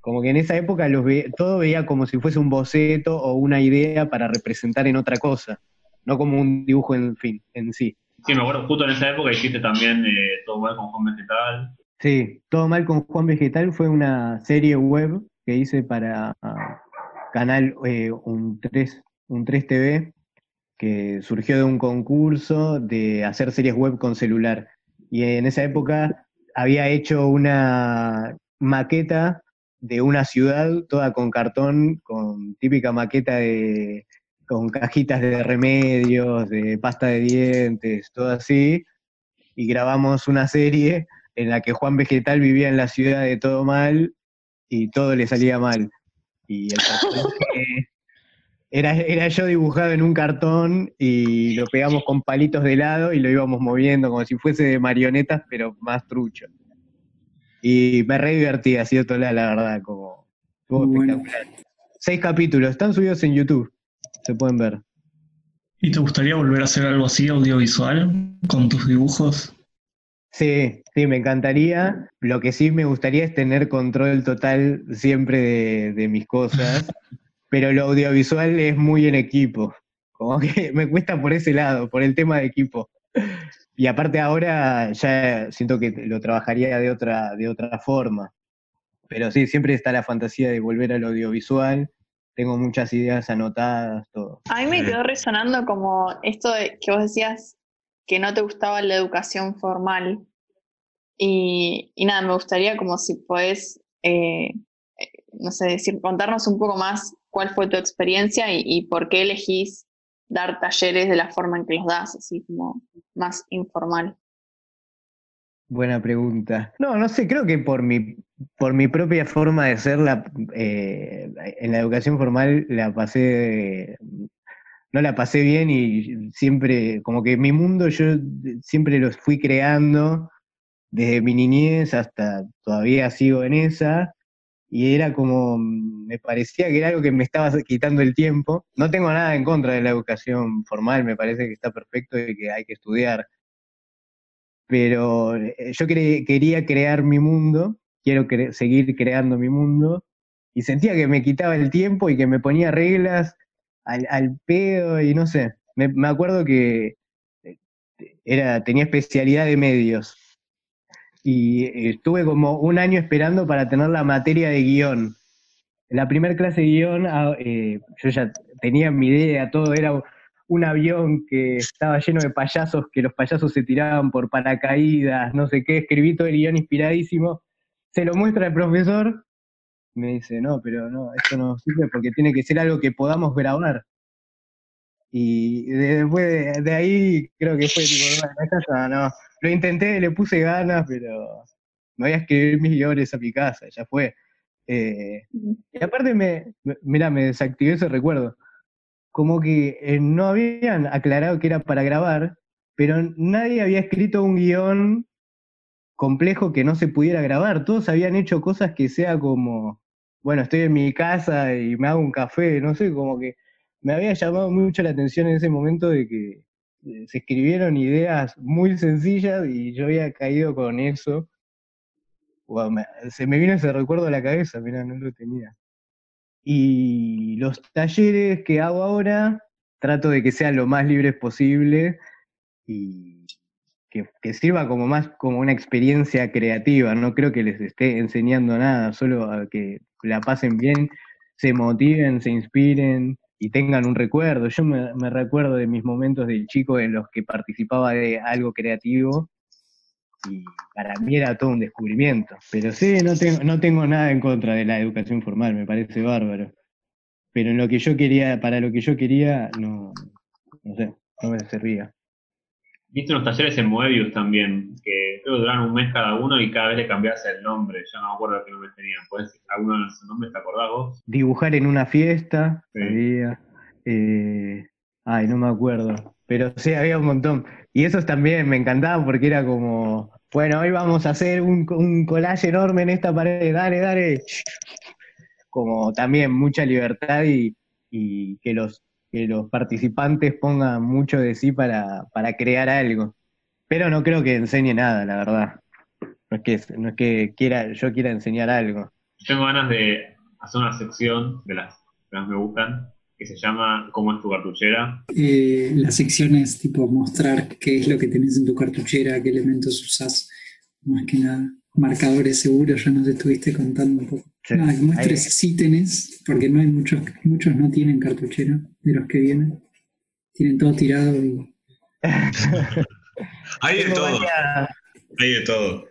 Como que en esa época los todo veía como si fuese un boceto o una idea para representar en otra cosa, no como un dibujo en fin, en sí. Sí, me acuerdo, justo en esa época hiciste también eh, Todo Mal con Juan Vegetal. Sí, Todo Mal con Juan Vegetal fue una serie web que hice para Canal eh, un, 3, un 3 TV, que surgió de un concurso de hacer series web con celular. Y en esa época había hecho una maqueta de una ciudad toda con cartón, con típica maqueta de con cajitas de remedios, de pasta de dientes, todo así, y grabamos una serie en la que Juan Vegetal vivía en la ciudad de Todo Mal y todo le salía mal. Y el era, era yo dibujado en un cartón y lo pegamos con palitos de lado y lo íbamos moviendo como si fuese de marionetas, pero más trucho. Y me re divertí, ha sido toda la verdad, como Seis capítulos, están subidos en YouTube, se pueden ver. ¿Y te gustaría volver a hacer algo así audiovisual con tus dibujos? Sí, sí, me encantaría. Lo que sí me gustaría es tener control total siempre de, mis cosas, pero lo audiovisual es muy en equipo. Como que me cuesta por ese lado, por el tema de equipo. Y aparte ahora ya siento que lo trabajaría de otra, de otra forma. Pero sí, siempre está la fantasía de volver al audiovisual. Tengo muchas ideas anotadas, todo. A mí me quedó resonando como esto de que vos decías que no te gustaba la educación formal. Y, nada, me gustaría como si podés, eh, no sé, decir, contarnos un poco más cuál fue tu experiencia y, por qué elegís dar talleres de la forma en que los das, así como más informal. Buena pregunta. No, no sé, creo que por mi, por mi propia forma de ser, eh, en la educación formal la pasé no la pasé bien y siempre, como que mi mundo yo siempre los fui creando desde mi niñez hasta todavía sigo en esa, y era como, me parecía que era algo que me estaba quitando el tiempo. No tengo nada en contra de la educación formal, me parece que está perfecto y que hay que estudiar. Pero eh, yo quería crear mi mundo quiero seguir creando mi mundo. Y sentía que me quitaba el tiempo y que me ponía reglas al, al pedo y no sé. Me, me acuerdo que eh, era, tenía especialidad de medios y estuve como un año esperando para tener la materia de guion. La primera clase de guion, ah, eh, yo ya tenía mi idea, todo era un avión que estaba lleno de payasos, que los payasos se tiraban por paracaídas, no sé qué, escribí todo el guion inspiradísimo, se lo muestra el profesor, me dice, no, pero no, esto no sirve porque tiene que ser algo que podamos grabar. Y después de, ahí creo que fue tipo, no, no, lo intenté, le puse ganas, pero me voy a escribir mis guiones a mi casa, ya fue. Eh, y aparte me, mira, me desactivé ese recuerdo. Como que eh, no habían aclarado que era para grabar, pero nadie había escrito un guion complejo que no se pudiera grabar. Todos habían hecho cosas que sea como, bueno, estoy en mi casa y me hago un café, no sé, como que me había llamado mucho la atención en ese momento de que se escribieron ideas muy sencillas y yo había caído con eso. se me vino ese recuerdo a la cabeza, mira, no lo tenía. Y los talleres que hago ahora, trato de que sean lo más libres posible y que, que, sirva como más como una experiencia creativa. No creo que les esté enseñando nada, solo a que la pasen bien, se motiven, se inspiren y tengan un recuerdo. Yo me, recuerdo de mis momentos de chico en los que participaba de algo creativo y para mí era todo un descubrimiento. Pero sí, no tengo, no tengo nada en contra de la educación formal, me parece bárbaro. Pero en lo que yo quería, para lo que yo quería, no, no sé, no me servía. Viste unos talleres en Moebius también, que creo que duran un mes cada uno y cada vez le cambias el nombre. Ya no me acuerdo qué nombre tenían. ¿Puedes alguno de esos nombres te acordás vos? Dibujar en una fiesta, había. Eh, ay, no me acuerdo. Pero sí, había un montón. Y esos también me encantaban porque era como, bueno, hoy vamos a hacer un, un collage enorme en esta pared, dale, dale. Como también mucha libertad y, y que los que los participantes pongan mucho de sí para, para crear algo. Pero no creo que enseñe nada, la verdad. No es que, no es que quiera, yo quiera enseñar algo. Tengo ganas de hacer una sección de las que más me gustan, que se llama ¿Cómo es tu cartuchera? Eh, la sección es tipo mostrar qué es lo que tenés en tu cartuchera, qué elementos usás, más que nada. Marcadores seguros, ya nos estuviste contando un poco. Nada, que muestres sí tenés, porque no hay muchos, muchos no tienen cartuchera de los que vienen. Tienen todo tirado y. hay de todo. Hay de todo.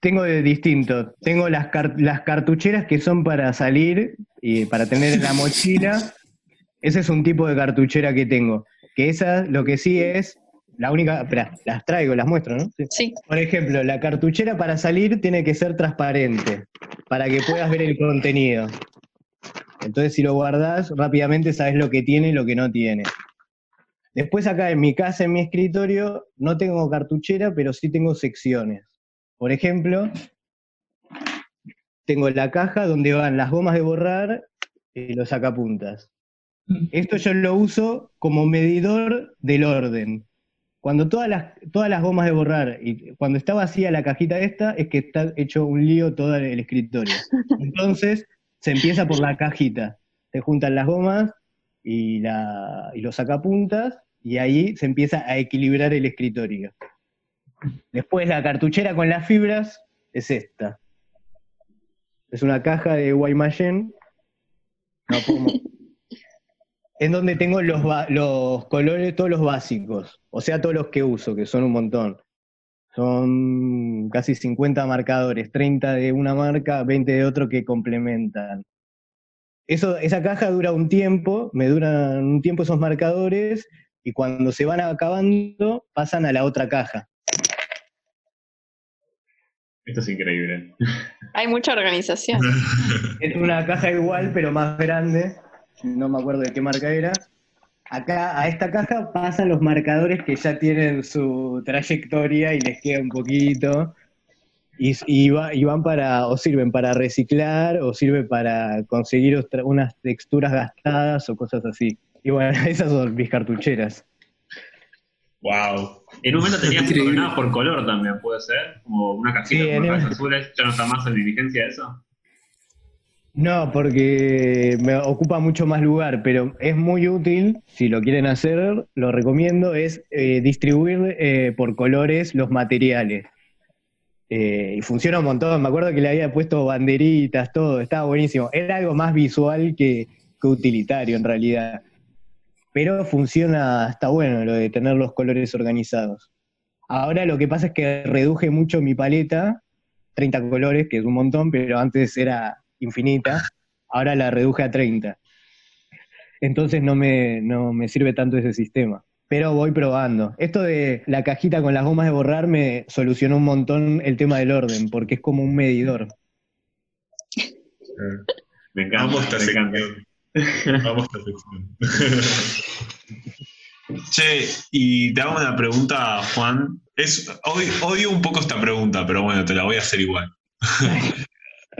tengo de distinto. Tengo las, las cartucheras que son para salir y para tener en la mochila. Ese es un tipo de cartuchera que tengo. Que esa lo que sí es la única, espera, las traigo, las muestro, ¿no? Sí. Por ejemplo, la cartuchera para salir tiene que ser transparente, para que puedas ver el contenido. Entonces, si lo guardas, rápidamente sabes lo que tiene y lo que no tiene. Después acá en mi casa, en mi escritorio, no tengo cartuchera, pero sí tengo secciones. Por ejemplo, tengo la caja donde van las gomas de borrar y los sacapuntas. Mm. Esto yo lo uso como medidor del orden. Cuando todas las, todas las gomas de borrar y cuando está vacía la cajita esta, es que está hecho un lío todo el escritorio. Entonces, se empieza por la cajita. Se juntan las gomas y, la, y los sacapuntas, y ahí se empieza a equilibrar el escritorio. Después la cartuchera con las fibras es esta. Es una caja de Guaymallén. No en donde tengo los, los colores, todos los básicos, o sea, todos los que uso, que son un montón. Son casi 50 marcadores, 30 de una marca, 20 de otro que complementan. Eso, esa caja dura un tiempo, me duran un tiempo esos marcadores, y cuando se van acabando, pasan a la otra caja. Esto es increíble. Hay mucha organización. Es una caja igual, pero más grande no me acuerdo de qué marca era. Acá a esta caja pasan los marcadores que ya tienen su trayectoria y les queda un poquito. Y, y, van para, o sirven para reciclar, o sirven para conseguir unas texturas gastadas o cosas así. Y bueno, esas son mis cartucheras. Wow. En un momento tenías ordenadas por color también, puede ser, como una casita con rayas azules. ¿Ya no está más en diligencia eso? No, porque me ocupa mucho más lugar, pero es muy útil, si lo quieren hacer, lo recomiendo, es eh, distribuir eh, por colores los materiales. Eh, y funciona un montón, me acuerdo que le había puesto banderitas, todo, estaba buenísimo. Era algo más visual que, que utilitario en realidad. Pero funciona, está bueno lo de tener los colores organizados. Ahora lo que pasa es que reduje mucho mi paleta, 30 colores, que es un montón, pero antes era infinita, ahora la reduje a 30. Entonces no me, no me sirve tanto ese sistema. Pero voy probando. Esto de la cajita con las gomas de borrar me solucionó un montón el tema del orden, porque es como un medidor. Me encanta, Vamos esta sección. Vamos a esta sección. Che, y te hago una pregunta, Juan. Es, odio un poco esta pregunta, pero bueno, te la voy a hacer igual.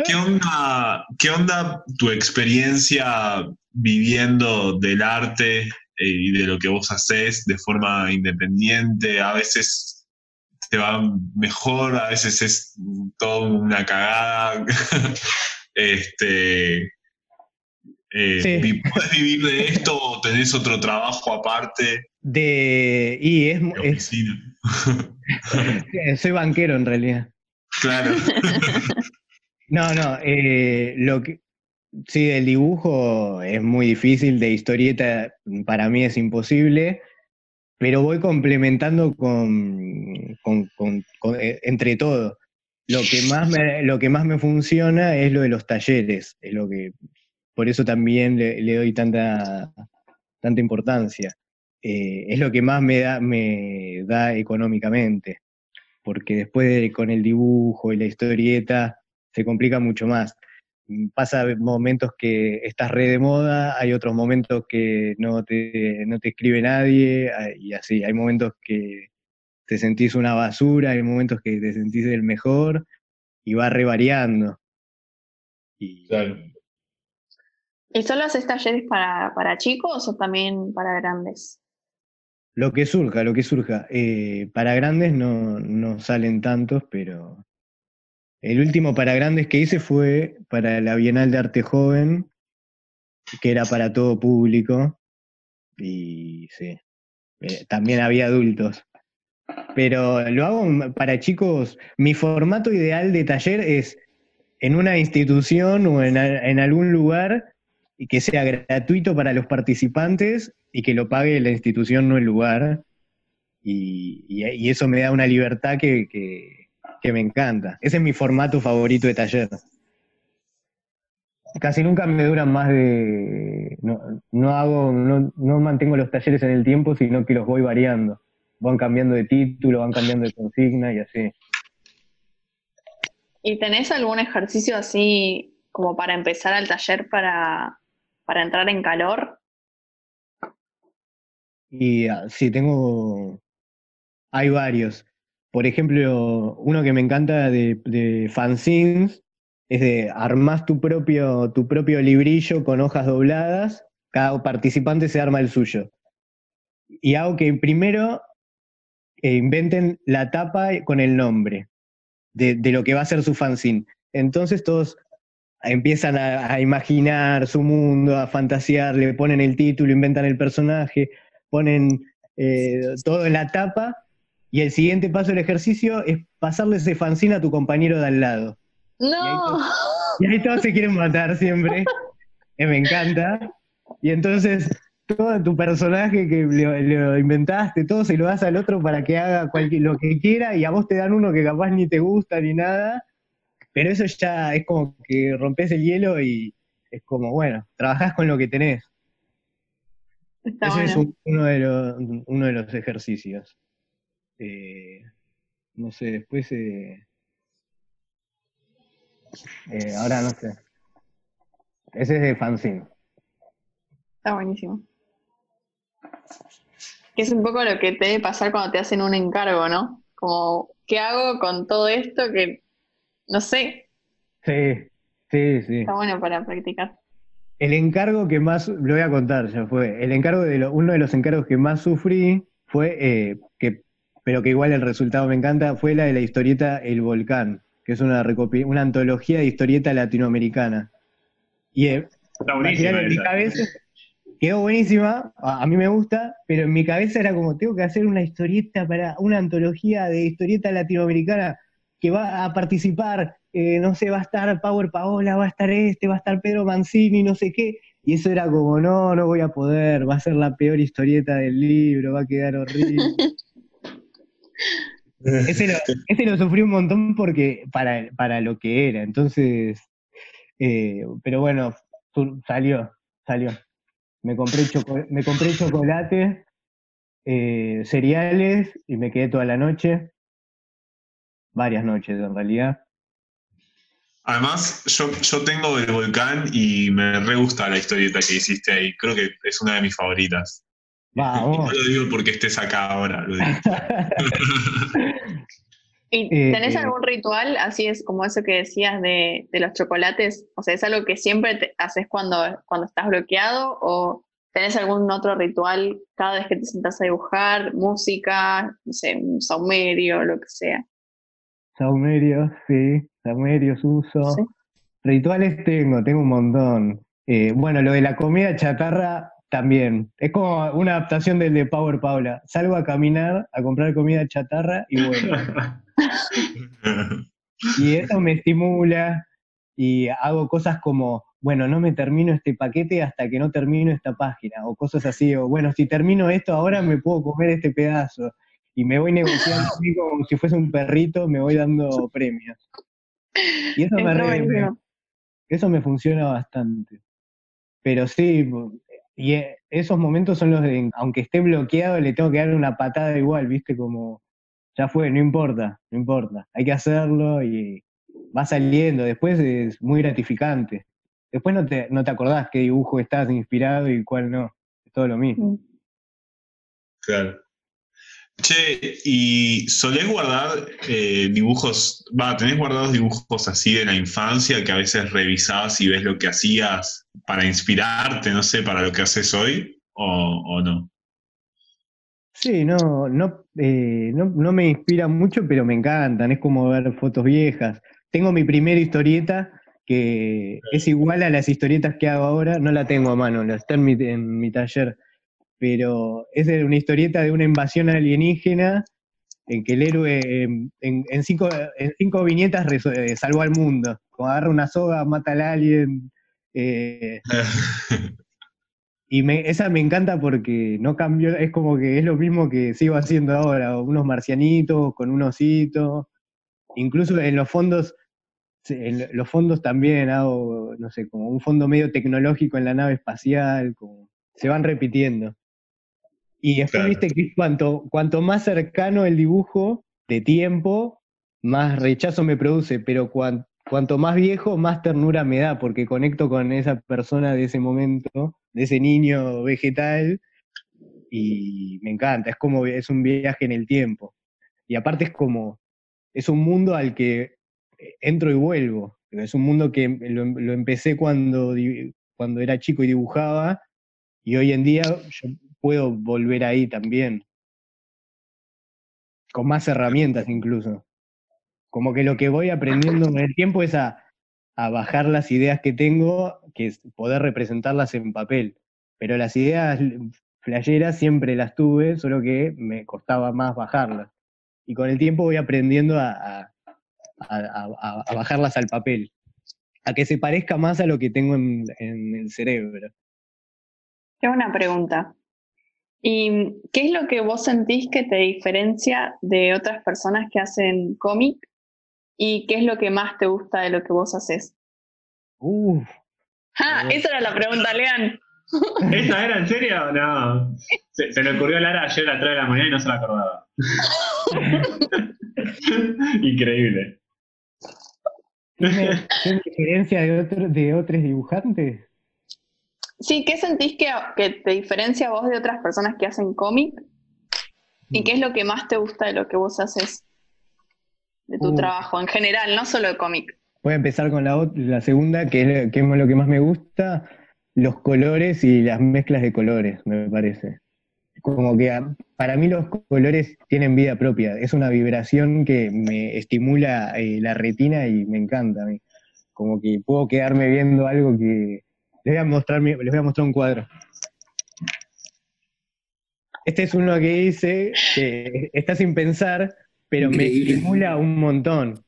¿Qué onda, ¿Qué onda tu experiencia viviendo del arte eh, y de lo que vos haces de forma independiente? A veces te va mejor, a veces es todo una cagada. este, eh, ¿Puedes vivir de esto o tenés otro trabajo aparte? De. Y es. soy banquero en realidad. Claro. No, no, eh, lo que, sí, el dibujo es muy difícil, de historieta para mí es imposible, pero voy complementando con, eh, entre todo. Lo que, más me, lo que más me funciona es lo de los talleres, es lo que, por eso también le, doy tanta, tanta importancia. Eh, es lo que más me da, me da económicamente, porque después con el dibujo y la historieta se complica mucho más. Mm, pasa momentos que estás re de moda, hay otros momentos que no te, no te escribe nadie, y así, hay momentos que te sentís una basura, hay momentos que te sentís el mejor, y va re variando. Y, ¿Y solo haces talleres para, para chicos o también para grandes? Lo que surja, lo que surja. Eh, para grandes no, no salen tantos, pero el último para grandes que hice fue para la Bienal de Arte Joven, que era para todo público. Y sí, eh, también había adultos. Pero lo hago para chicos. Mi formato ideal de taller es en una institución o en, algún lugar y que sea gratuito para los participantes y que lo pague la institución, no el lugar. Y, eso me da una libertad que, que me encanta. Ese es mi formato favorito de taller. Casi nunca me duran más de. No, hago, no, no, mantengo los talleres en el tiempo, sino que los voy variando. Van cambiando de título, van cambiando de consigna y así. ¿Y tenés algún ejercicio así como para empezar al taller para, para entrar en calor? Y ah, sí, tengo. Hay varios. Por ejemplo, uno que me encanta de, fanzines es de armás tu propio, tu propio librillo con hojas dobladas, cada participante se arma el suyo. Y hago que primero eh, inventen la tapa con el nombre de, lo que va a ser su fanzine. Entonces todos empiezan a, imaginar su mundo, a fantasear, le ponen el título, inventan el personaje, ponen eh, todo en la tapa y el siguiente paso del ejercicio es pasarle ese fanzine a tu compañero de al lado. ¡No! Y ahí, todos, se quieren matar siempre. que me encanta. Y entonces todo tu personaje que lo, inventaste, todo se lo das al otro para que haga cualquier, lo que quiera y a vos te dan uno que capaz ni te gusta ni nada. Pero eso ya es como que rompes el hielo y es como, bueno, trabajás con lo que tenés. Ese es uno, de los, uno de los ejercicios. Eh, no sé, después... Eh, eh, ahora no sé. Ese es de fanzine. Está buenísimo. Que es un poco lo que te debe pasar cuando te hacen un encargo, ¿no? Como, ¿qué hago con todo esto que no sé? Sí, sí, sí. Está bueno para practicar. El encargo que más, lo voy a contar, ya fue, el encargo de uno de los encargos que más sufrí fue, eh, que, pero que igual el resultado me encanta, fue la de la historieta El Volcán, que es una, una antología de historieta latinoamericana. Y eh, en mi cabeza quedó buenísima, a, mí me gusta, pero en mi cabeza era como, tengo que hacer una historieta para una antología de historieta latinoamericana que va a participar, eh, no sé, va a estar Power Paola, va a estar este, va a estar Pedro Mancini, no sé qué, y eso era como, no, no voy a poder, va a ser la peor historieta del libro, va a quedar horrible. ese, lo, sufrí un montón porque para, para lo que era, entonces, eh, pero bueno, salió, salió. Me compré, me compré chocolate, eh, cereales y me quedé toda la noche. Varias noches en realidad. Además, yo, yo tengo el volcán y me re gusta la historieta que hiciste ahí. Creo que es una de mis favoritas. Vamos. No lo digo porque estés acá ahora, lo digo. ¿Y eh, tenés eh. algún ritual, así es como eso que decías de, los chocolates? O sea, ¿es algo que siempre te haces cuando, cuando estás bloqueado? ¿O tenés algún otro ritual cada vez que te sientas a dibujar? ¿Música? No sé, un saumerio, lo que sea. Saumerio, sí, saumerios uso. Rituales tengo, tengo un montón. Eh, bueno, lo de la comida chatarra también. Es como una adaptación del de Power Paula. Salgo a caminar, a comprar comida chatarra y bueno. y eso me estimula y hago cosas como, bueno, no me termino este paquete hasta que no termino esta página, o cosas así, o bueno, si termino esto ahora me puedo comer este pedazo. Y me voy negociando así como si fuese un perrito, me voy dando premios. Y eso me, eso me funciona bastante. Pero sí, y esos momentos son los de, aunque esté bloqueado, le tengo que dar una patada igual, ¿viste? Como, ya fue, no importa, no importa. Hay que hacerlo y va saliendo. Después es muy gratificante. Después no te, no te acordás qué dibujo estás inspirado y cuál no. Es todo lo mismo. Mm. Claro. Che, ¿y solés guardar eh, dibujos, va, tenés guardados dibujos así de la infancia que a veces revisás y ves lo que hacías para inspirarte, no sé, para lo que haces hoy o, no? Sí, no, no, eh, no, no, me inspira mucho, pero me encantan, es como ver fotos viejas. Tengo mi primera historieta que es igual a las historietas que hago ahora, no la tengo a mano, está en mi, en mi taller pero es una historieta de una invasión alienígena en que el héroe en, cinco, en cinco viñetas eh, salvó al mundo. Como agarra una soga, mata al alien. Eh, y esa me encanta porque no cambió, es como que es lo mismo que sigo haciendo ahora, unos marcianitos con un osito. Incluso en los fondos, en los fondos también hago, no sé, como un fondo medio tecnológico en la nave espacial, como, se van repitiendo. Y después viste que cuanto, cuanto más cercano el dibujo de tiempo, más rechazo me produce, pero cuanto más viejo, más ternura me da, porque conecto con esa persona de ese momento, de ese niño vegetal, y me encanta, es como, es un viaje en el tiempo. Y aparte es como, es un mundo al que entro y vuelvo. Es un mundo que lo, lo empecé cuando, cuando era chico y dibujaba, y hoy en día yo puedo volver ahí también. Con más herramientas incluso. Como que lo que voy aprendiendo en el tiempo es a, bajar las ideas que tengo, que es poder representarlas en papel. Pero las ideas flasheras siempre las tuve, solo que me costaba más bajarlas. Y con el tiempo voy aprendiendo a, a bajarlas al papel, a que se parezca más a lo que tengo en, en el cerebro. Tengo una pregunta. ¿Y qué es lo que vos sentís que te diferencia de otras personas que hacen cómic? ¿Y qué es lo que más te gusta de lo que vos haces? Uf. ¡Ah! Esa era la pregunta, Lean. ¿Esa era en serio o no? Se, le ocurrió a Lara ayer a las 3 de la mañana y no se la acordaba. Increíble. ¿Qué diferencia de, de otros dibujantes? Sí, ¿qué sentís que, que te diferencia a vos de otras personas que hacen cómic? ¿Y qué es lo que más te gusta de lo que vos haces? De tu uh. trabajo en general, no solo de cómic. Voy a empezar con la, la segunda, que es, que es lo que más me gusta, los colores y las mezclas de colores, me parece. como que para mí los colores tienen vida propia. Es una vibración que me estimula eh, la retina y me encanta a mí. Como que puedo quedarme viendo algo que... Les voy a mostrar, les voy a mostrar un cuadro. Este es uno que dice que está sin pensar, pero me estimula un montón.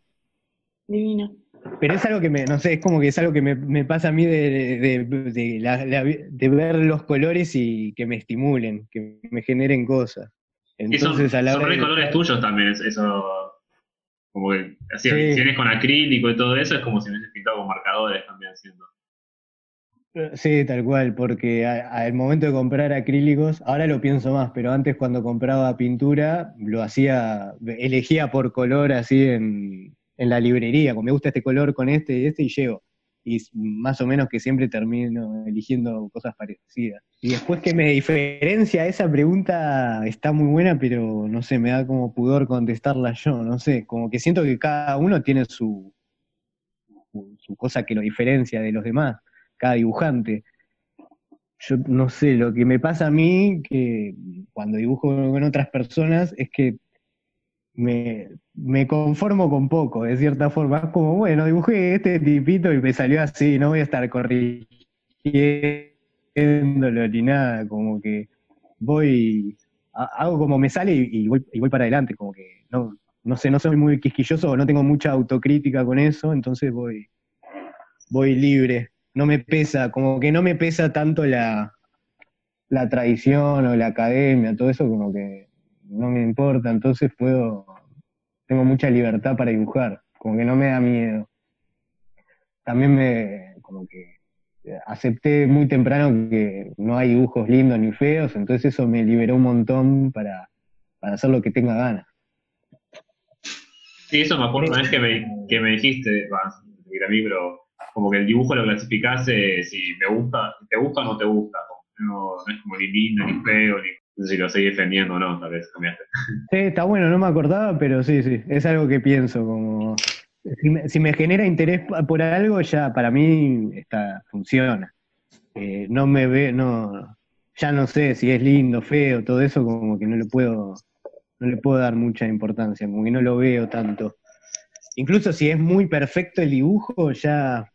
Divino. Pero es algo que me, no sé, es como que es algo que me, pasa a mí de, de, ver los colores y que me estimulen, que me generen cosas. Entonces, son, a la colores tuyos también, eso. Como que, así, si vienes con acrílico y todo eso, es como si hubieses pintado con marcadores también haciendo. Sí, tal cual, porque al momento de comprar acrílicos, ahora lo pienso más, pero antes cuando compraba pintura, lo hacía, elegía por color así en, en la librería, como me gusta este color con este y este, y llego. Y más o menos que siempre termino eligiendo cosas parecidas. Y después que me diferencia esa pregunta está muy buena, pero no sé, me da como pudor contestarla yo, no sé, como que siento que cada uno tiene su, su cosa que lo diferencia de los demás, cada dibujante. Yo no sé, lo que me pasa a mí, que cuando dibujo con otras personas, es que me, me, conformo con poco, de cierta forma. Es como, bueno, dibujé este tipito y me salió así, no voy a estar corrigiéndolo ni nada, como que voy, hago como me sale y, voy, y voy para adelante, como que no, no sé, no soy muy quisquilloso no tengo mucha autocrítica con eso, entonces voy, voy libre. No me pesa, como que no me pesa tanto la, la tradición o la academia, todo eso como que no me importa, entonces puedo, tengo mucha libertad para dibujar, como que no me da miedo. También me, como que acepté muy temprano que no hay dibujos lindos ni feos, entonces eso me liberó un montón para, hacer lo que tenga ganas. Sí, eso me acuerdo una vez que me, que me dijiste, a mí, pero como que el dibujo lo clasificase si me gusta, te gusta o no te gusta. No, es como ni lindo, ni feo, ni no sé si lo seguís defendiendo o no, tal vez cambiaste. Sí, está bueno, no me acordaba, pero sí, sí, es algo que pienso, como si me, genera interés por algo, ya para mí está, funciona. Eh, no me ve, no, ya no sé si es lindo, feo, todo eso, como que no le puedo, no le puedo dar mucha importancia, como que no lo veo tanto. Incluso si es muy perfecto el dibujo, ya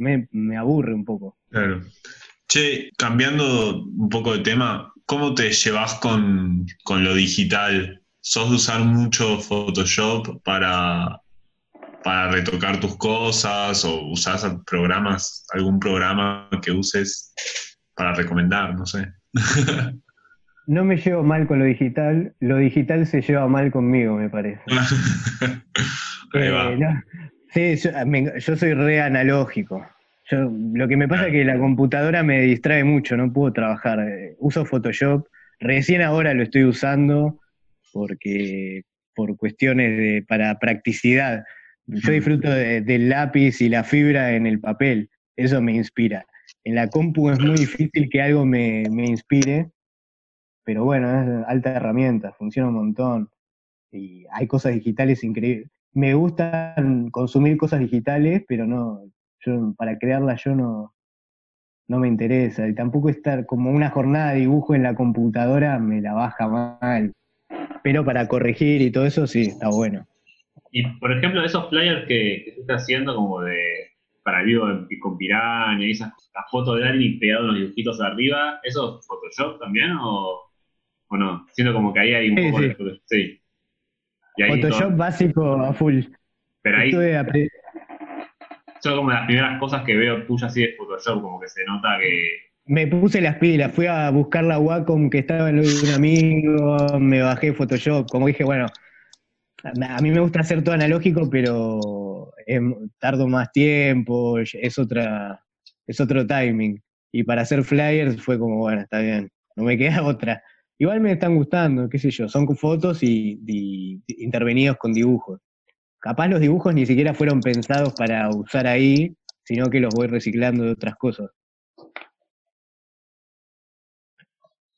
me, me aburre un poco. Claro. Che, cambiando un poco de tema, ¿Cómo te llevas con, lo digital? ¿Sos de usar mucho Photoshop para, para retocar tus cosas o usas programas, algún programa que uses para recomendar? No sé. No me llevo mal con lo digital, lo digital se lleva mal conmigo, me parece. Ahí eh, sí, yo, soy re analógico lo que me pasa es que la computadora me distrae mucho, no puedo trabajar. Eh, uso Photoshop, recién ahora lo estoy usando porque por cuestiones de para practicidad. Yo disfruto del lápiz y la fibra en el papel, eso me inspira. En la compu es muy difícil que algo me, me inspire, pero bueno, es alta herramienta, funciona un montón. Y hay cosas digitales increíbles. Me gustan consumir cosas digitales, pero no, yo para crearla yo no, no me interesa. Y tampoco estar como una jornada de dibujo en la computadora me la baja mal. Pero para corregir y todo eso sí, está bueno. Y por ejemplo, esos flyers que, que estás haciendo como de para vivo con piraña y esas fotos de alguien pegado los dibujitos arriba, ¿eso es Photoshop también o, o no? Siento como que ahí hay un poco de sí. Photoshop básico a full. Pero ahí, son como las primeras cosas que veo tuyas así de Photoshop, como que se nota que... Me puse las pilas, fui a buscar la Wacom que estaba en lo de un amigo, me bajé Photoshop, como dije, bueno, a mí me gusta hacer todo analógico, pero tardo más tiempo, es otra, es otro timing. Y para hacer flyers fue como, bueno, está bien, no me queda otra. Igual me están gustando, qué sé yo, son fotos y intervenidos con dibujos capaz los dibujos ni siquiera fueron pensados para usar ahí, sino que los voy reciclando de otras cosas.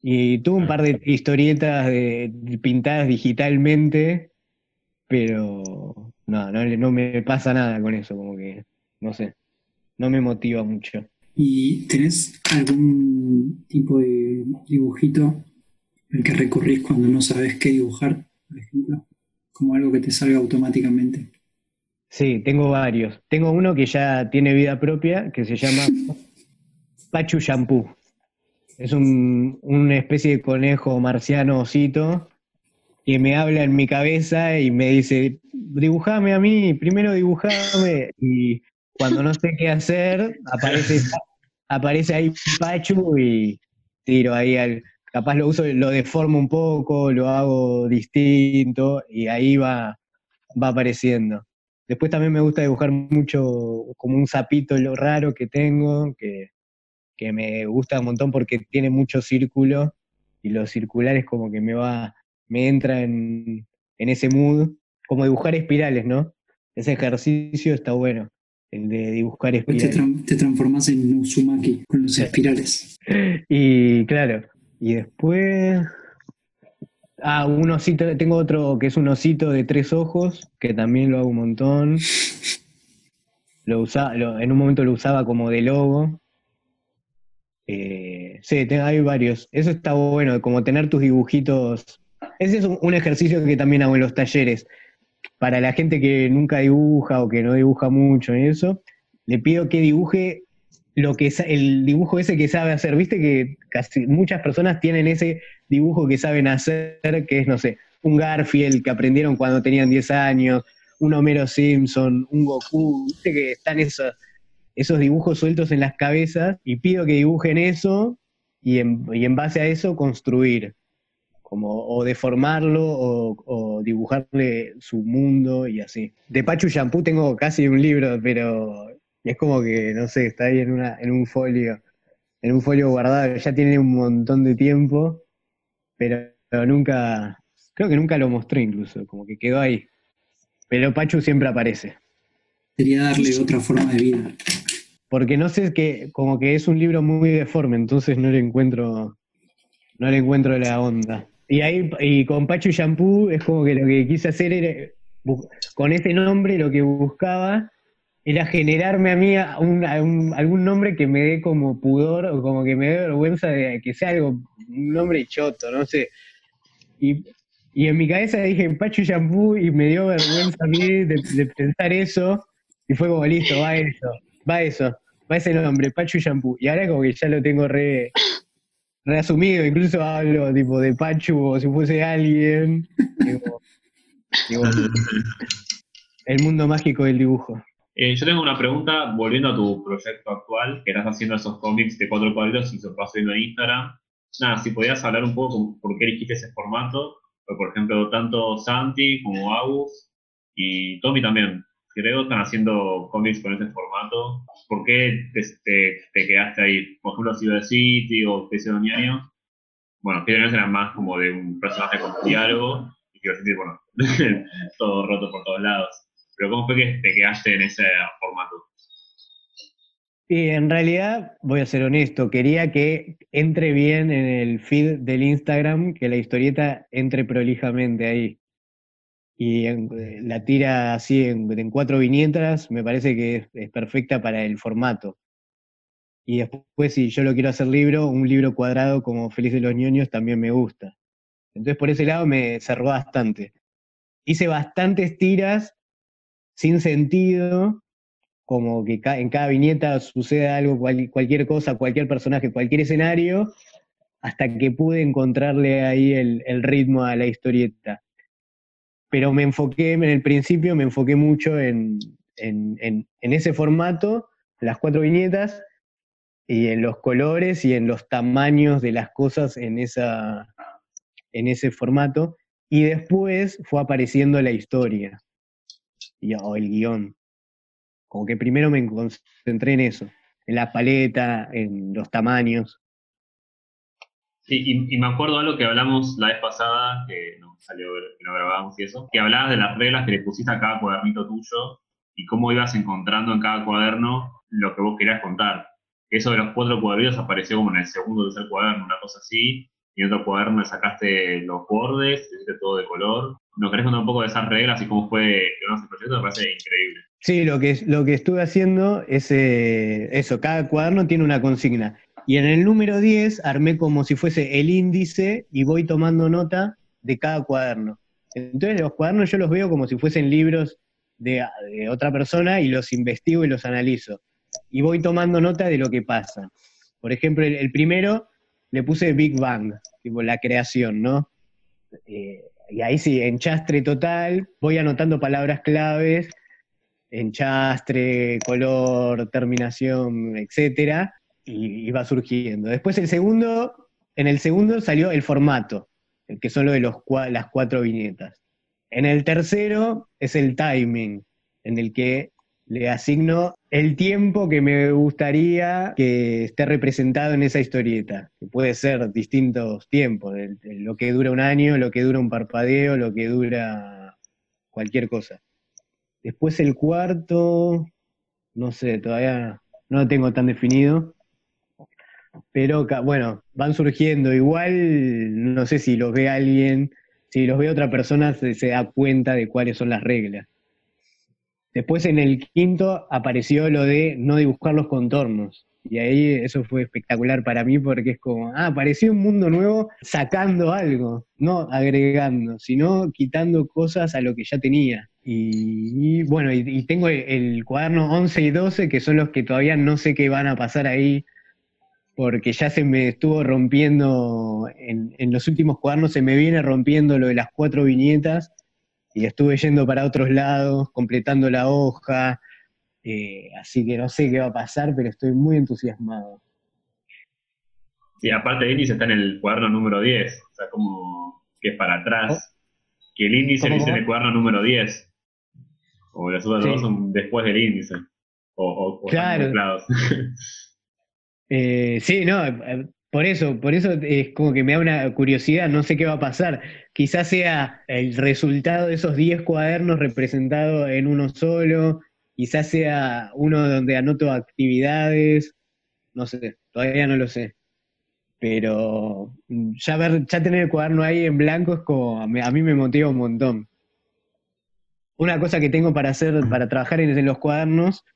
Y tuve un par de historietas pintadas digitalmente, pero no, no, me pasa nada con eso, como que, no sé, no me motiva mucho. ¿Y tenés algún tipo de dibujito al que recurrís cuando no sabes qué dibujar, por ejemplo? Como algo que te salga automáticamente. Sí, tengo varios. Tengo uno que ya tiene vida propia, que se llama Pachu Shampoo. Es un, una especie de conejo marciano osito que me habla en mi cabeza y me dice, dibujame a mí, primero dibujame. Y cuando no sé qué hacer, aparece, aparece ahí Pachu y tiro ahí al, capaz lo uso, lo deformo un poco, lo hago distinto y ahí va, va apareciendo. Después también me gusta dibujar mucho como un sapito lo raro que tengo, que, que me gusta un montón porque tiene mucho círculo y los circulares como que me va, me entra en, en ese mood, como dibujar espirales, ¿no? Ese ejercicio está bueno, el de dibujar espirales. Te, transformas en Uzumaki con los espirales. y claro, y después. Ah, un osito, tengo otro que es un osito de tres ojos, que también lo hago un montón. Lo usaba, en un momento lo usaba como de logo. Eh, sí, hay varios. Eso está bueno, como tener tus dibujitos. Ese es un, ejercicio que también hago en los talleres. Para la gente que nunca dibuja o que no dibuja mucho y eso, le pido que dibuje lo que el dibujo ese que sabe hacer. Viste que casi muchas personas tienen ese dibujo que saben hacer, que es, no sé, un Garfield que aprendieron cuando tenían 10 años, un Homero Simpson, un Goku, viste que están esos, esos dibujos sueltos en las cabezas y pido que dibujen eso y en, y en base a eso construir. Como, o deformarlo o, o, dibujarle su mundo y así. De Pachu Shampoo tengo casi un libro, pero es como que, no sé, está ahí en, una, en un folio, en un folio guardado, ya tiene un montón de tiempo, pero, nunca, creo que nunca lo mostré incluso, como que quedó ahí. Pero Pachu siempre aparece. Quería darle otra forma de vida. Porque no sé, que como que es un libro muy deforme, entonces no le encuentro, no le encuentro la onda. Y ahí, y con Pachu Shampoo es como que lo que quise hacer era, con ese nombre lo que buscaba era generarme a mí algún nombre que me dé como pudor o como que me dé vergüenza de que sea algo, un nombre choto, no sé. Y, en mi cabeza dije Pachu Shampoo y me dio vergüenza a mí de, pensar eso y fue como listo, va eso, va eso, va ese nombre, Pachu Shampoo. Y ahora como que ya lo tengo re, reasumido, incluso hablo tipo de Pachu o si fuese alguien. el mundo mágico del dibujo. Eh, yo tengo una pregunta, volviendo a tu proyecto actual, que estás haciendo esos cómics de cuatro cuadritos y se está subiendo en Instagram. Nada, si podías hablar un poco por qué elegiste ese formato, por ejemplo, tanto Santi como Agus y Tommy también, creo, están haciendo cómics con ese formato. ¿Por qué te, te, quedaste ahí? Por ejemplo, Cyber City o Especie de. Bueno, que eran más como de un personaje con diálogo, y decir, bueno, todo roto por todos lados. Pero ¿cómo fue que te quedaste en ese formato? Y en realidad, voy a ser honesto, quería que entre bien en el feed del Instagram, que la historieta entre prolijamente ahí. Y la tira así en, cuatro viñetas me parece que es, perfecta para el formato. Y después, si yo lo quiero hacer libro, un libro cuadrado como Feliz de los Ñoños también me gusta. Entonces, por ese lado me cerró bastante. Hice bastantes tiras sin sentido, como que en cada viñeta sucede algo, cualquier cosa, cualquier personaje, cualquier escenario, hasta que pude encontrarle ahí el, ritmo a la historieta. Pero me enfoqué, en el principio me enfoqué mucho en, ese formato, las cuatro viñetas, y en los colores y en los tamaños de las cosas en ese formato. Y después fue apareciendo la historia o el guion. Como que primero me concentré en eso, en la paleta, en los tamaños. Sí, y, me acuerdo algo que hablamos la vez pasada, que no salió, que no grabábamos y eso, que hablabas de las reglas que le pusiste a cada cuadernito tuyo y cómo ibas encontrando en cada cuaderno lo que vos querías contar. Eso de los cuatro cuadritos apareció como en el segundo o tercer cuaderno, una cosa así, en otro cuaderno le sacaste los bordes, hiciste todo de color. ¿Nos querés contar un poco de esas reglas y cómo fue ese proyecto? Me parece increíble. Sí, lo que, lo que estuve haciendo es eh, eso, cada cuaderno tiene una consigna. Y en el número 10 armé como si fuese el índice y voy tomando nota de cada cuaderno. Entonces los cuadernos yo los veo como si fuesen libros de, otra persona y los investigo y los analizo. Y voy tomando nota de lo que pasa. Por ejemplo, el, primero le puse Big Bang, tipo la creación, ¿no? Eh, y ahí sí, enchastre total, voy anotando palabras claves, enchastre, color, terminación, etcétera, y, va surgiendo. Después el segundo, en el segundo salió el formato, que son lo de las cuatro viñetas. En el tercero es el timing, en el que le asigno el tiempo que me gustaría que esté representado en esa historieta, que puede ser distintos tiempos, lo que dura un año, lo que dura un parpadeo, lo que dura cualquier cosa. Después el cuarto, no sé, todavía no lo tengo tan definido, pero bueno, van surgiendo. Igual, no sé si los ve alguien, si los ve otra persona, se, se da cuenta de cuáles son las reglas. Después en el quinto apareció lo de no dibujar los contornos. Y ahí eso fue espectacular para mí porque es como, ah, apareció un mundo nuevo sacando algo, no agregando, sino quitando cosas a lo que ya tenía. Y, bueno, y, tengo el, cuaderno 11 y 12 que son los que todavía no sé qué van a pasar ahí porque ya se me estuvo rompiendo, en, en los últimos cuadernos se me viene rompiendo lo de las cuatro viñetas y estuve yendo para otros lados, completando la hoja, eh, así que no sé qué va a pasar, pero estoy muy entusiasmado. Sí, aparte el índice está en el cuaderno número 10, o sea, como que es para atrás, oh. que el índice dice en el cuaderno número 10, o las otras dos son después del índice, o, o, claro. eh, sí, no, eh, por eso, por eso es como que me da una curiosidad, no sé qué va a pasar. Quizás sea el resultado de esos 10 cuadernos representado en uno solo, quizás sea uno donde anoto actividades, no sé, todavía no lo sé. Pero ya ver, ya tener el cuaderno ahí en blanco es como, a mí me motiva un montón. Una cosa que tengo para hacer, para trabajar en los cuadernos,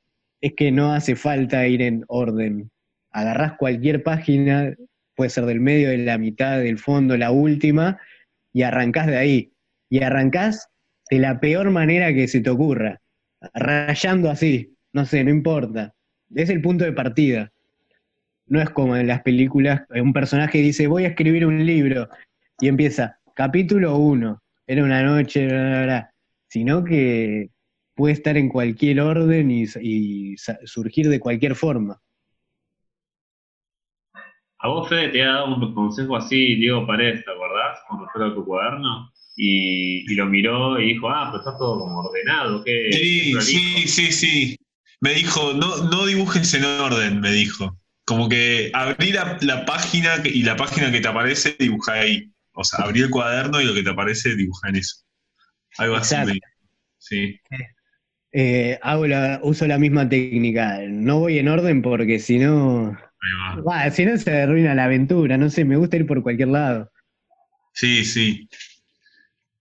es que no hace falta ir en orden agarrás cualquier página, puede ser del medio, de la mitad, del fondo, la última, y arrancás de ahí. Y arrancás de la peor manera que se te ocurra, rayando así, no sé, no importa. Es el punto de partida. No es como en las películas, un personaje dice, voy a escribir un libro, y empieza, capítulo 1, era una noche, sino que puede estar en cualquier orden y surgir de cualquier forma. A vos, Fede, te ha dado un consejo así, Diego Paredes, ¿te acordás? Con respecto a tu cuaderno. Y, lo miró y dijo, ah, pero está todo como ordenado. ¿qué, sí, sí, sí, sí. Me dijo, no, no dibujes en orden, me dijo. Como que abrí la, página y la página que te aparece, dibuja ahí. O sea, abrí el cuaderno y lo que te aparece, dibuja en eso. Algo así. sí. Eh, hago la, uso la misma técnica. No voy en orden porque si no si no se arruina la aventura, no sé, me gusta ir por cualquier lado. Sí, sí.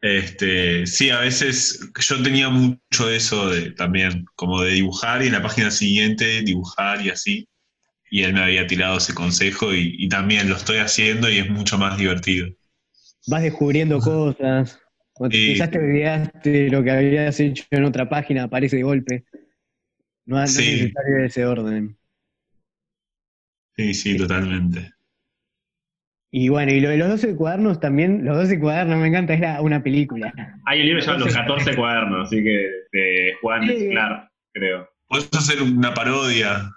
Este, sí, a veces yo tenía mucho eso de, también, como de dibujar y en la página siguiente dibujar y así. Y él me había tirado ese consejo y, también lo estoy haciendo y es mucho más divertido. Vas descubriendo cosas. quizás te olvidaste lo que habías hecho en otra página, aparece de golpe. No, es necesario ese orden. Sí, sí, totalmente. Y bueno, y lo de los 12 cuadernos también, los 12 cuadernos me encanta, era una película. Hay un libro llamado Los 14 cuadernos, así que de Juan sí. creo. Puedes hacer una parodia.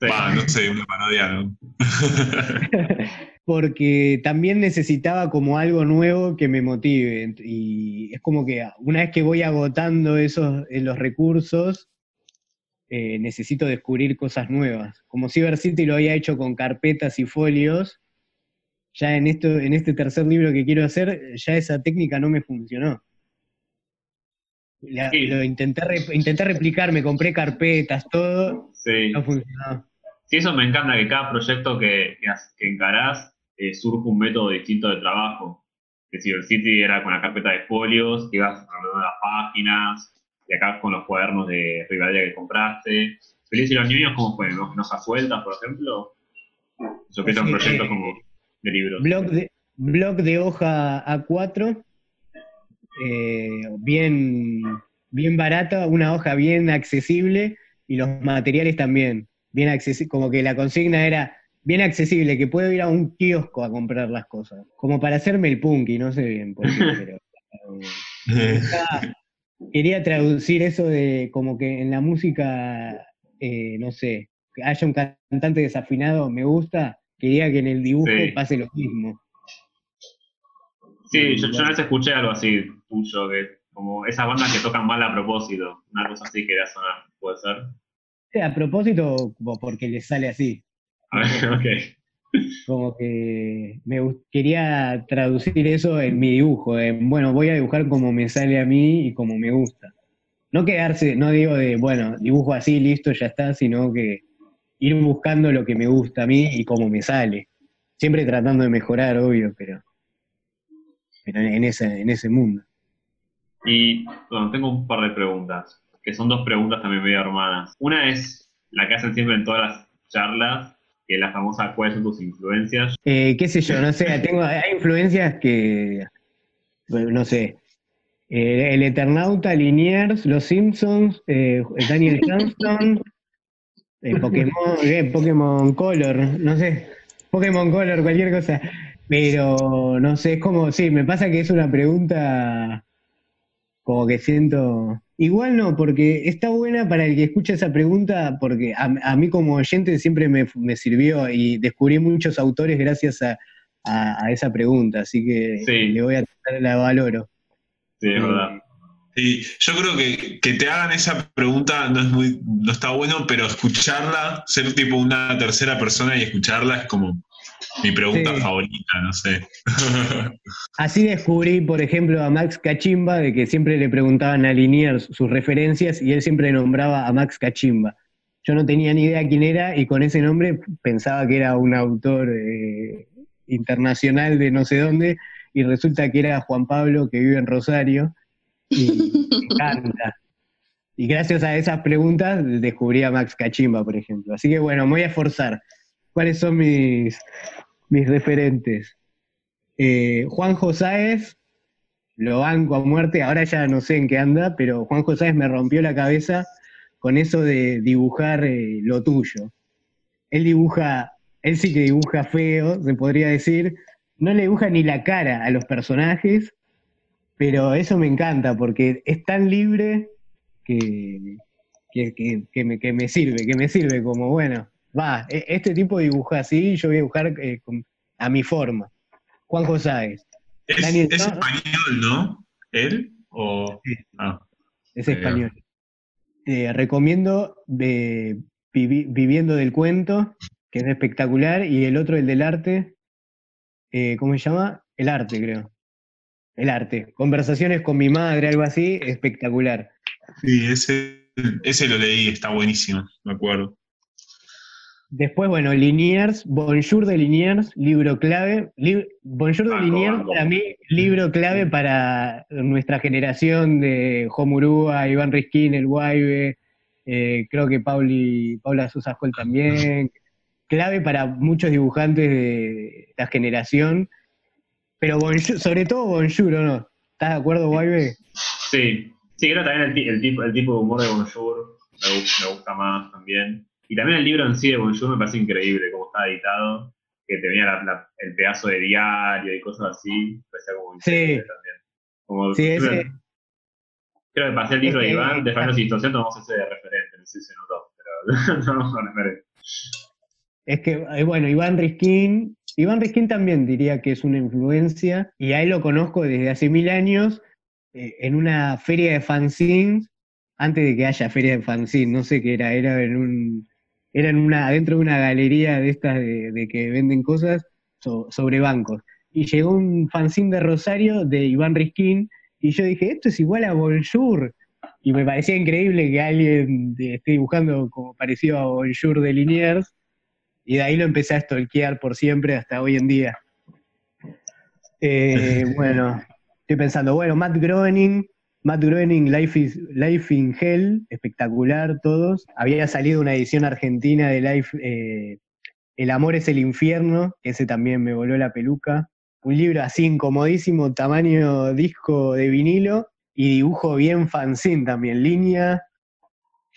no sé, una parodia, ¿no? Porque también necesitaba como algo nuevo que me motive. Y es como que una vez que voy agotando esos eh, los recursos, eh, necesito descubrir cosas nuevas. Como Cyber City lo había hecho con carpetas y folios, ya en, esto, en este tercer libro que quiero hacer, ya esa técnica no me funcionó. Lo intenté, intenté replicar, me compré carpetas, todo, no funcionó. Sí, eso me encanta, que cada proyecto que, que, encarás eh, surge un método distinto de trabajo. Que Cyber City era con la carpeta de folios, que ibas a las páginas, y acá con los cuadernos de Rivadavia que compraste. Feliz y los niños, ¿cómo fue? ¿Hojas sueltas, por ejemplo? Yo que un proyecto como de libros. Blog de, blog de hoja A4, eh, bien, bien barata, una hoja bien accesible y los materiales también, bien accesible, como que la consigna era bien accesible, que puedo ir a un kiosco a comprar las cosas, como para hacerme el punky, no sé bien por qué, pero... quería traducir eso de como que en la música, eh, no sé, que haya un cantante desafinado, me gusta, quería que en el dibujo pase lo mismo. Sí, yo, una vez escuché algo así tuyo, que como esas bandas que tocan mal a propósito, una cosa así quería sonar, ¿puede ser? Sí, a propósito, porque les sale así. A ver, ok como que me quería traducir eso en mi dibujo. bueno, voy a dibujar como me sale a mí y como me gusta. No quedarse, no digo de, bueno, dibujo así, listo, ya está, sino que ir buscando lo que me gusta a mí y como me sale. Siempre tratando de mejorar, obvio, pero, en, ese, en ese mundo. Y bueno, tengo un par de preguntas, que son dos preguntas también medio hermanas. Una es la que hacen siempre en todas las charlas, que la famosa ¿cuáles son tus influencias? Eh, qué sé yo, no sé, tengo, hay influencias que, no sé, eh, el Eternauta, Liniers, Los Simpsons, eh, Daniel Johnston, Pokémon, Pokémon Color, no sé, Pokémon Color, cualquier cosa. Pero no sé, es como, sí, me pasa que es una pregunta como que siento, Igual no, porque está buena para el que escucha esa pregunta, porque a, mí como oyente siempre me, sirvió y descubrí muchos autores gracias a, esa pregunta, así que le voy a tratar la valoro. Sí, es verdad. Sí, yo creo que, que te hagan esa pregunta no es muy, no está bueno, pero escucharla, ser tipo una tercera persona y escucharla es como mi pregunta favorita, no sé. Así descubrí, por ejemplo, a Max Cachimba, de que siempre le preguntaban a Liniers sus referencias y él siempre nombraba a Max Cachimba. Yo no tenía ni idea quién era y con ese nombre pensaba que era un autor eh, internacional de no sé dónde y resulta que era Juan Pablo que vive en Rosario y me encanta. Y gracias a esas preguntas descubrí a Max Cachimba, por ejemplo. Así que bueno, me voy a esforzar. ¿Cuáles son mis, mis referentes. Eh, Juan Josáez, lo banco a muerte, ahora ya no sé en qué anda, pero Juan Josáez me rompió la cabeza con eso de dibujar eh, lo tuyo. Él dibuja, él sí que dibuja feo, se podría decir, no le dibuja ni la cara a los personajes, pero eso me encanta porque es tan libre que, que, me, que me sirve, que me sirve como, bueno, va, e, este tipo dibuja así, yo voy a dibujar eh, a mi forma. Juan José Es, español, ¿no? ¿Él? O... Ah, es español. recomiendo Viviendo del Cuento, que es espectacular, y el otro, el del arte, eh, ¿cómo se llama? El arte, creo. El arte. Conversaciones con mi madre, algo así, espectacular. Sí, ese, ese lo leí, está buenísimo, me acuerdo. Después, bueno, Liniers, Bonjour de Liniers, libro clave. Bonjour de Liniers, para mí, libro clave para nuestra generación de Homurúa, Iván Riskin, El Guaybe, eh, creo que Pauli, Paula Sosa también. Clave para muchos dibujantes de la generación. Pero sobre todo Bonjour, ¿o no? ¿Estás de acuerdo, Guaybe? Sí, sí, creo también el, tipo, el tipo de humor de Bonjour me gusta más también. Y también el libro en sí de Bonjour me parece increíble, como está editado, que tenía el pedazo de diario y cosas así, parecía como sí. también. Como, sí, ese... Creo que pasé el libro de Iván, de Final Situación, tomamos ese de referente, no sé si se notó, pero no, no referente. Es que, eh, bueno, Iván Riskin, Iván Riskin también diría que es una influencia, y a él lo conozco desde hace mil años, eh, en una feria de fanzines, antes de que haya feria de fanzines, no sé qué era, era en un, eran una, dentro de una galería de estas de, que venden cosas sobre bancos. Y llegó un fanzine de Rosario de Iván Riskin, y yo dije, esto es igual a Bonjour. Y me parecía increíble que alguien esté dibujando como parecido a Bonjour de Liniers, y de ahí lo empecé a stalkear por siempre hasta hoy en día. Eh, bueno, estoy pensando, bueno, Matt Groening, Matt Groening, Life, in Hell, espectacular todos. Había salido una edición argentina de Life, eh, El amor es el infierno, ese también me voló la peluca. Un libro así incomodísimo, tamaño disco de vinilo y dibujo bien fanzine también, línea.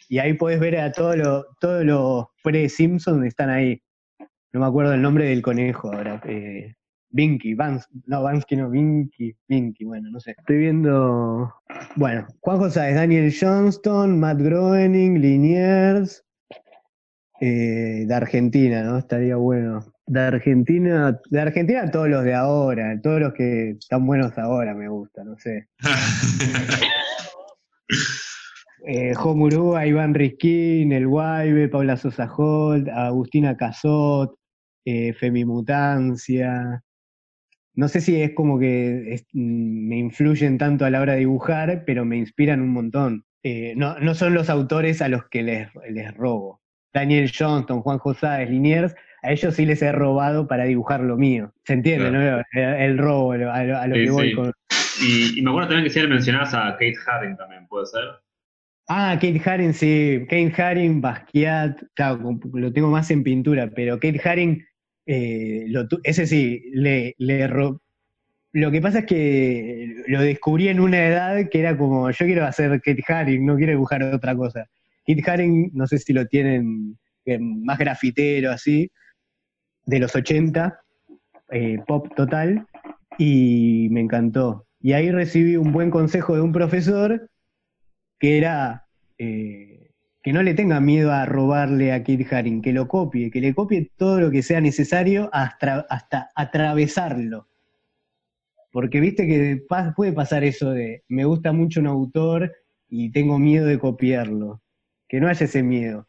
Y ahí podés ver a todos los todos los pre-Simpsons están ahí. No me acuerdo el nombre del conejo ahora. Eh, Vinky, Vans, no, Vansky no, Vinky, Vinky, bueno, no sé. Estoy viendo, bueno, Juan Sáez, Daniel Johnston, Matt Groening, Liniers, eh, de Argentina, ¿no? Estaría bueno. De Argentina, de Argentina todos los de ahora, todos los que están buenos ahora me gusta, no sé. eh, Iván Riskin, El Guaybe, Paula Sosa Holt, Agustina Cazot, eh, Femimutancia. No sé si es como que mm, me influyen tanto a la hora de dibujar, pero me inspiran un montón. Eh, no, no, son los autores a los que les, les robo. Daniel Johnston, Juan José Liniers, a ellos sí les he robado para dibujar lo mío. ¿Se entiende, no? El, robo, a, lo que voy con. Y, me acuerdo también que si mencionabas a Kate Haring también, ¿puede ser? Ah, Kate Haring, sí. Kate Haring, Basquiat, claro, lo tengo más en pintura, pero Kate Haring, eh, ese sí, le, Lo que pasa es que lo descubrí en una edad que era como, yo quiero hacer Kate Haring, no quiero dibujar otra cosa. Kit Haring, no sé si lo tienen eh, más grafitero así, de los 80, eh, pop total, y me encantó. Y ahí recibí un buen consejo de un profesor que era que no le tenga miedo a robarle a Kit Haring, que lo copie, que le copie todo lo que sea necesario hasta, atravesarlo. Porque viste que puede pasar eso de me gusta mucho un autor y tengo miedo de copiarlo que no haya ese miedo.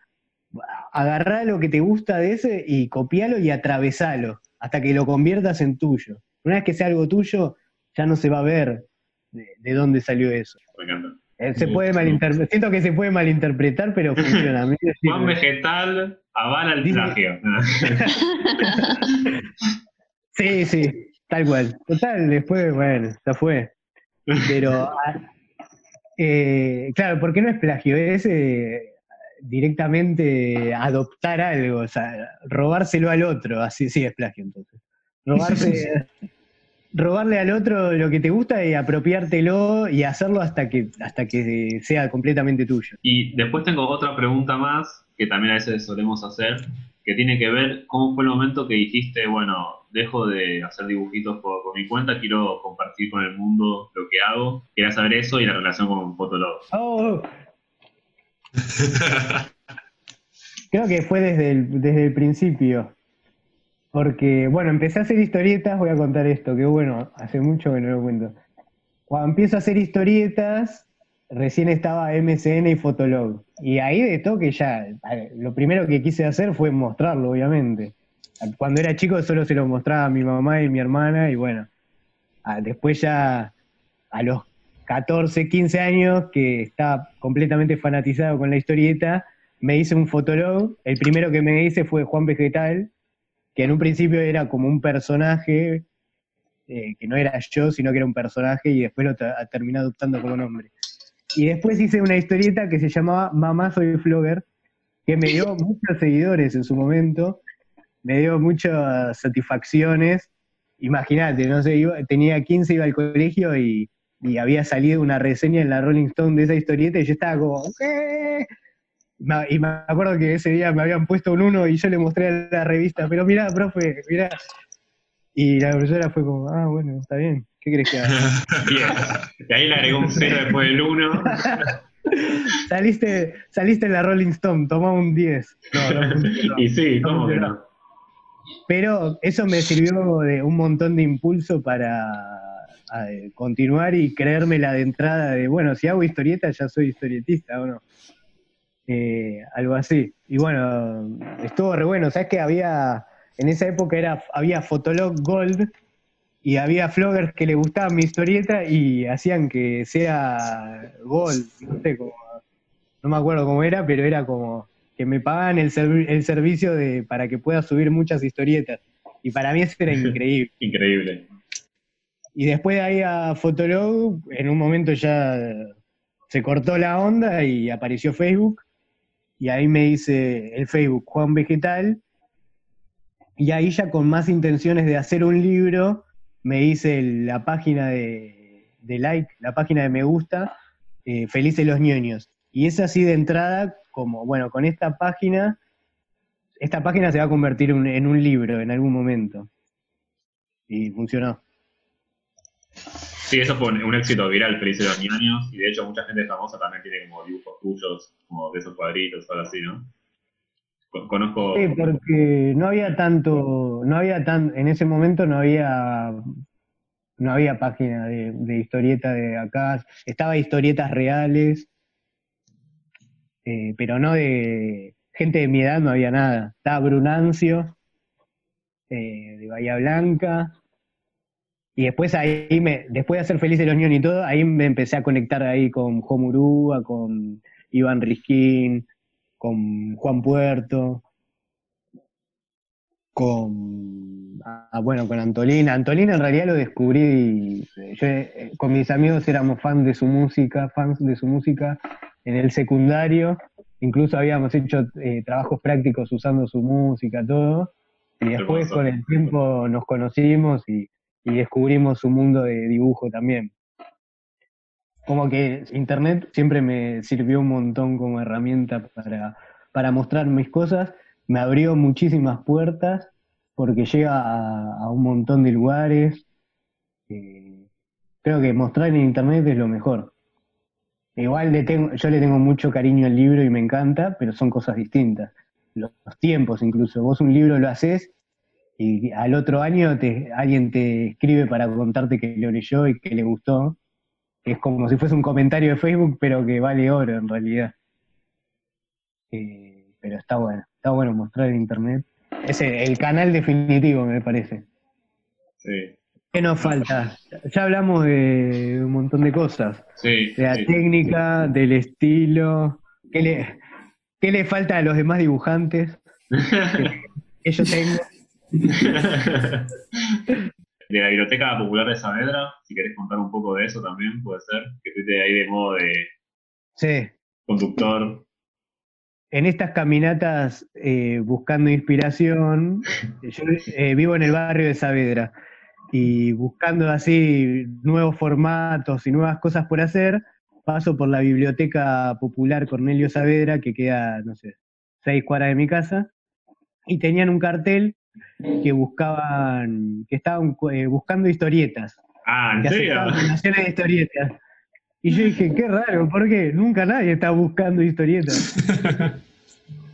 Agarrá lo que te gusta de ese y copialo y atravesalo hasta que lo conviertas en tuyo. Una vez que sea algo tuyo, ya no se va a ver de, dónde salió eso. Eh, se puede malinterpretar, siento que se puede malinterpretar, pero funciona. Juan Vegetal avala el plagio. sí, sí, tal cual. Total, después, bueno, ya fue. Pero ah, eh, claro, porque no es plagio, es eh, directamente adoptar algo, o sea, robárselo al otro, así sí es plagio entonces. Robarle al otro lo que te gusta y apropiártelo y hacerlo hasta que, hasta que sea completamente tuyo. Y después tengo otra pregunta más que también a veces solemos hacer, que tiene que ver cómo fue el momento que dijiste, bueno, dejo de hacer dibujitos por, mi cuenta, quiero compartir con el mundo lo que hago. Quería saber eso y la relación con Fotolog. Oh. Creo que fue desde el, desde el principio. Porque, bueno, empecé a hacer historietas, voy a contar esto, que bueno, hace mucho que no lo cuento. Cuando empiezo a hacer historietas, recién estaba MCN y Fotolog. Y ahí de toque ya, lo primero que quise hacer fue mostrarlo, obviamente cuando era chico solo se lo mostraba a mi mamá y mi hermana y bueno, después ya a los 14, 15 años que estaba completamente fanatizado con la historieta, me hice un fotolog. El primero que me hice fue Juan Vegetal, que en un principio era como un personaje, eh, que no era yo, sino que era un personaje y después lo terminé adoptando como nombre. Y después hice una historieta que se llamaba Mamá Soy Flogger, que me dio muchos seguidores en su momento me dio muchas satisfacciones. Imagínate, no sé, tenía 15, iba al colegio y, había salido una reseña en la Rolling Stone de esa historieta y yo estaba como, ¿qué? Y me acuerdo que ese día me habían puesto un uno y yo le mostré a la revista, pero mirá, profe, mirá. Y la profesora fue como, ah, bueno, está bien, ¿qué crees que haga? Y ahí le agregó un cero después del uno. saliste, saliste en la Rolling Stone, toma un 10. y sí, ¿cómo que no? Pero eso me sirvió de un montón de impulso para continuar y creerme la de entrada de, bueno, si hago historieta ya soy historietista o no. Eh, algo así. Y bueno, estuvo re bueno. ¿Sabes que había, en esa época era, había Fotolog Gold y había floggers que le gustaban mi historieta y hacían que sea Gold. No sé cómo, no me acuerdo cómo era, pero era como que me pagan el, el servicio de, para que pueda subir muchas historietas. Y para mí eso era increíble. increíble. Y después de ahí a Fotolog, en un momento ya se cortó la onda y apareció Facebook. Y ahí me dice el Facebook Juan Vegetal. Y ahí ya con más intenciones de hacer un libro, me hice la página de, like, la página de me gusta, eh, Felices los ñoños. Y es así de entrada, como, bueno, con esta página, esta página se va a convertir en un libro en algún momento. Y funcionó. Sí, eso fue un, éxito viral, Felices los ñoños, y de hecho mucha gente famosa también tiene como dibujos tuyos, como de esos cuadritos o algo así, ¿no? Conozco. Sí, porque no había tanto, no había tan, en ese momento no había, no había página de, historieta de acá, estaba historietas reales, eh, pero no de gente de mi edad, no había nada. Estaba Brunancio, eh, de Bahía Blanca, y después ahí me, después de hacer Feliz de los Niños y todo, ahí me empecé a conectar ahí con Homurúa, con Iván Risquín, con Juan Puerto, con, ah, bueno, con Antolina. Antolina en realidad lo descubrí, yo, eh, con mis amigos éramos fans de su música, fans de su música en el secundario, incluso habíamos hecho eh, trabajos prácticos usando su música, todo, y después con el tiempo nos conocimos y, y descubrimos su mundo de dibujo también como que Internet siempre me sirvió un montón como herramienta para, para mostrar mis cosas, me abrió muchísimas puertas porque llega a, un montón de lugares. Eh, creo que mostrar en Internet es lo mejor. Igual le tengo, yo le tengo mucho cariño al libro y me encanta, pero son cosas distintas. Los, tiempos incluso. Vos un libro lo haces y al otro año te, alguien te escribe para contarte que lo leyó y que le gustó es como si fuese un comentario de Facebook, pero que vale oro en realidad. Eh, pero está bueno, está bueno mostrar en internet. Es el, canal definitivo, me parece. Sí. ¿Qué nos falta? Ya hablamos de un montón de cosas. Sí, de la técnica, del estilo. ¿Qué le, ¿Qué le falta a los demás dibujantes que yo tengo? de la Biblioteca Popular de Saavedra, si querés contar un poco de eso también, puede ser, que estuviste ahí de modo de conductor. En estas caminatas eh, buscando inspiración, yo eh, vivo en el barrio de Saavedra y buscando así nuevos formatos y nuevas cosas por hacer, paso por la Biblioteca Popular Cornelio Saavedra, que queda, no sé, seis cuadras de mi casa, y tenían un cartel que buscaban, que estaban eh, buscando historietas. Ah, ¿en serio? de historietas. Y yo dije, qué raro, porque nunca nadie está buscando historietas.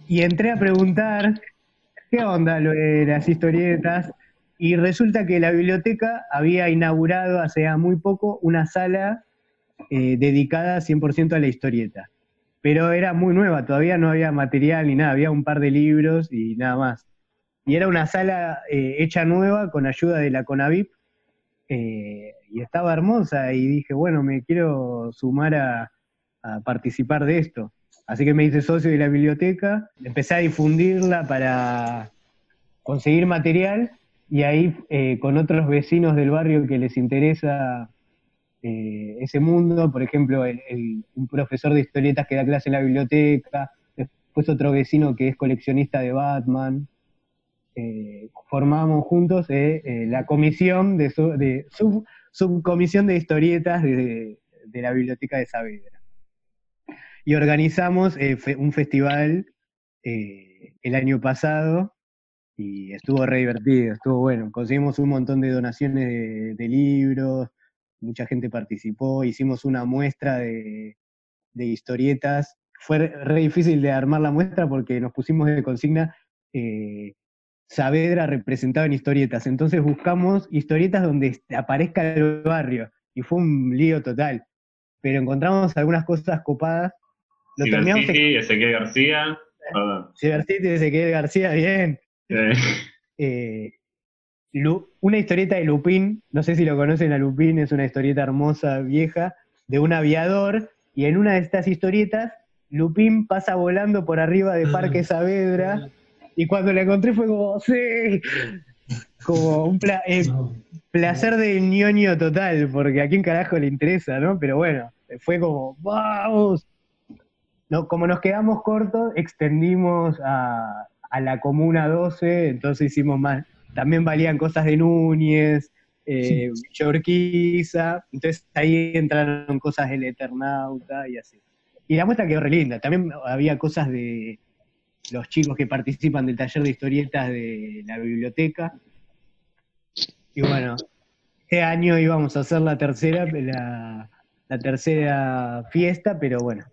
y entré a preguntar qué onda lo de las historietas. Y resulta que la biblioteca había inaugurado hace muy poco una sala eh, dedicada 100% a la historieta. Pero era muy nueva, todavía no había material ni nada, había un par de libros y nada más y era una sala eh, hecha nueva con ayuda de la Conavip, eh, y estaba hermosa, y dije, bueno, me quiero sumar a, participar de esto. Así que me hice socio de la biblioteca, empecé a difundirla para conseguir material, y ahí eh, con otros vecinos del barrio que les interesa ese mundo, por ejemplo, un profesor de historietas que da clase en la biblioteca, después otro vecino que es coleccionista de Batman, eh, formamos juntos eh, eh, la comisión de, su, subcomisión de historietas de, la Biblioteca de Saavedra. Y organizamos un festival el año pasado y estuvo re divertido, estuvo bueno. Conseguimos un montón de donaciones de, libros, mucha gente participó, hicimos una muestra de, historietas. Fue re difícil de armar la muestra porque nos pusimos de consigna Saavedra representado en historietas. Entonces buscamos historietas donde aparezca el barrio. Y fue un lío total. Pero encontramos algunas cosas copadas. Lo terminamos. Ezequiel García. Cibercity, Ezequiel García, bien. Eh, una historieta de Lupín, no sé si lo conocen a Lupín, es una historieta hermosa, vieja, de un aviador, y en una de estas historietas, Lupín pasa volando por arriba de Parque ah. Saavedra y cuando la encontré fue como, sí, como un eh, placer de ñoño total, porque a quién carajo le interesa, ¿no? Pero bueno, fue como, vamos. No, como nos quedamos cortos, extendimos a, a la Comuna 12, entonces hicimos más, también valían cosas de Núñez, eh, entonces ahí entraron cosas del Eternauta y así. Y la muestra quedó re linda, también había cosas de los chicos que participan del taller de historietas de la biblioteca. Y bueno, este año íbamos a hacer la tercera, la, tercera fiesta, pero bueno,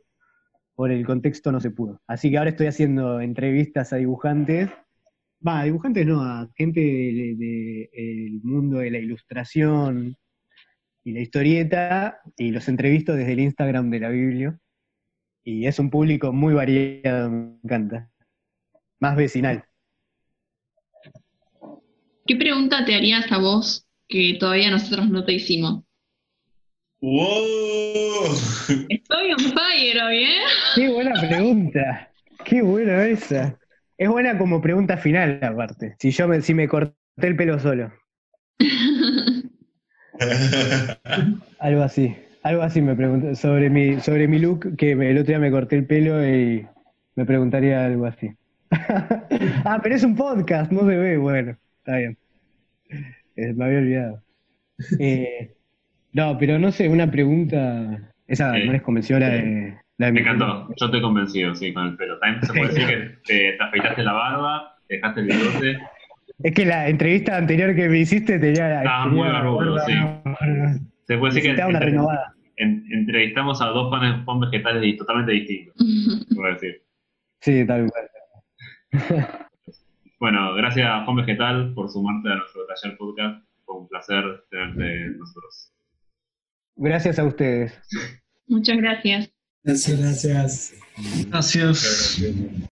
por el contexto no se pudo. Así que ahora estoy haciendo entrevistas a dibujantes, va, dibujantes no, a gente del mundo de la ilustración y la historieta, y los entrevisto desde el Instagram de la Biblia. Y es un público muy variado, me encanta. Más vecinal. ¿Qué pregunta te harías a vos que todavía nosotros no te hicimos? ¡Wow! Estoy on fire hoy, ¿eh? Qué buena pregunta. Qué buena esa. Es buena como pregunta final, aparte. Si yo me, si me corté el pelo solo. algo así. Algo así me pregunto. Sobre mi, sobre mi look, que el otro día me corté el pelo y me preguntaría algo así. ah, pero es un podcast, no se ve. Bueno, está bien. Eh, me había olvidado. Eh, no, pero no sé, una pregunta. Esa no les convenció la de. me encantó, yo estoy convencido, sí, con el pelo. También se puede decir que te, afeitaste la barba, te dejaste el bigote. Es que la entrevista anterior que me hiciste tenía. Estaba muy barbudo, sí. Se puede decir que. una renovada. entrevistamos a dos panes vegetales totalmente distintos, puedo decir. Sí, tal cual. Bueno, gracias Juan Vegetal por sumarte a nuestro taller podcast. Fue un placer tenerte nosotros. Gracias a ustedes. Muchas gracias. Gracias, gracias. Gracias.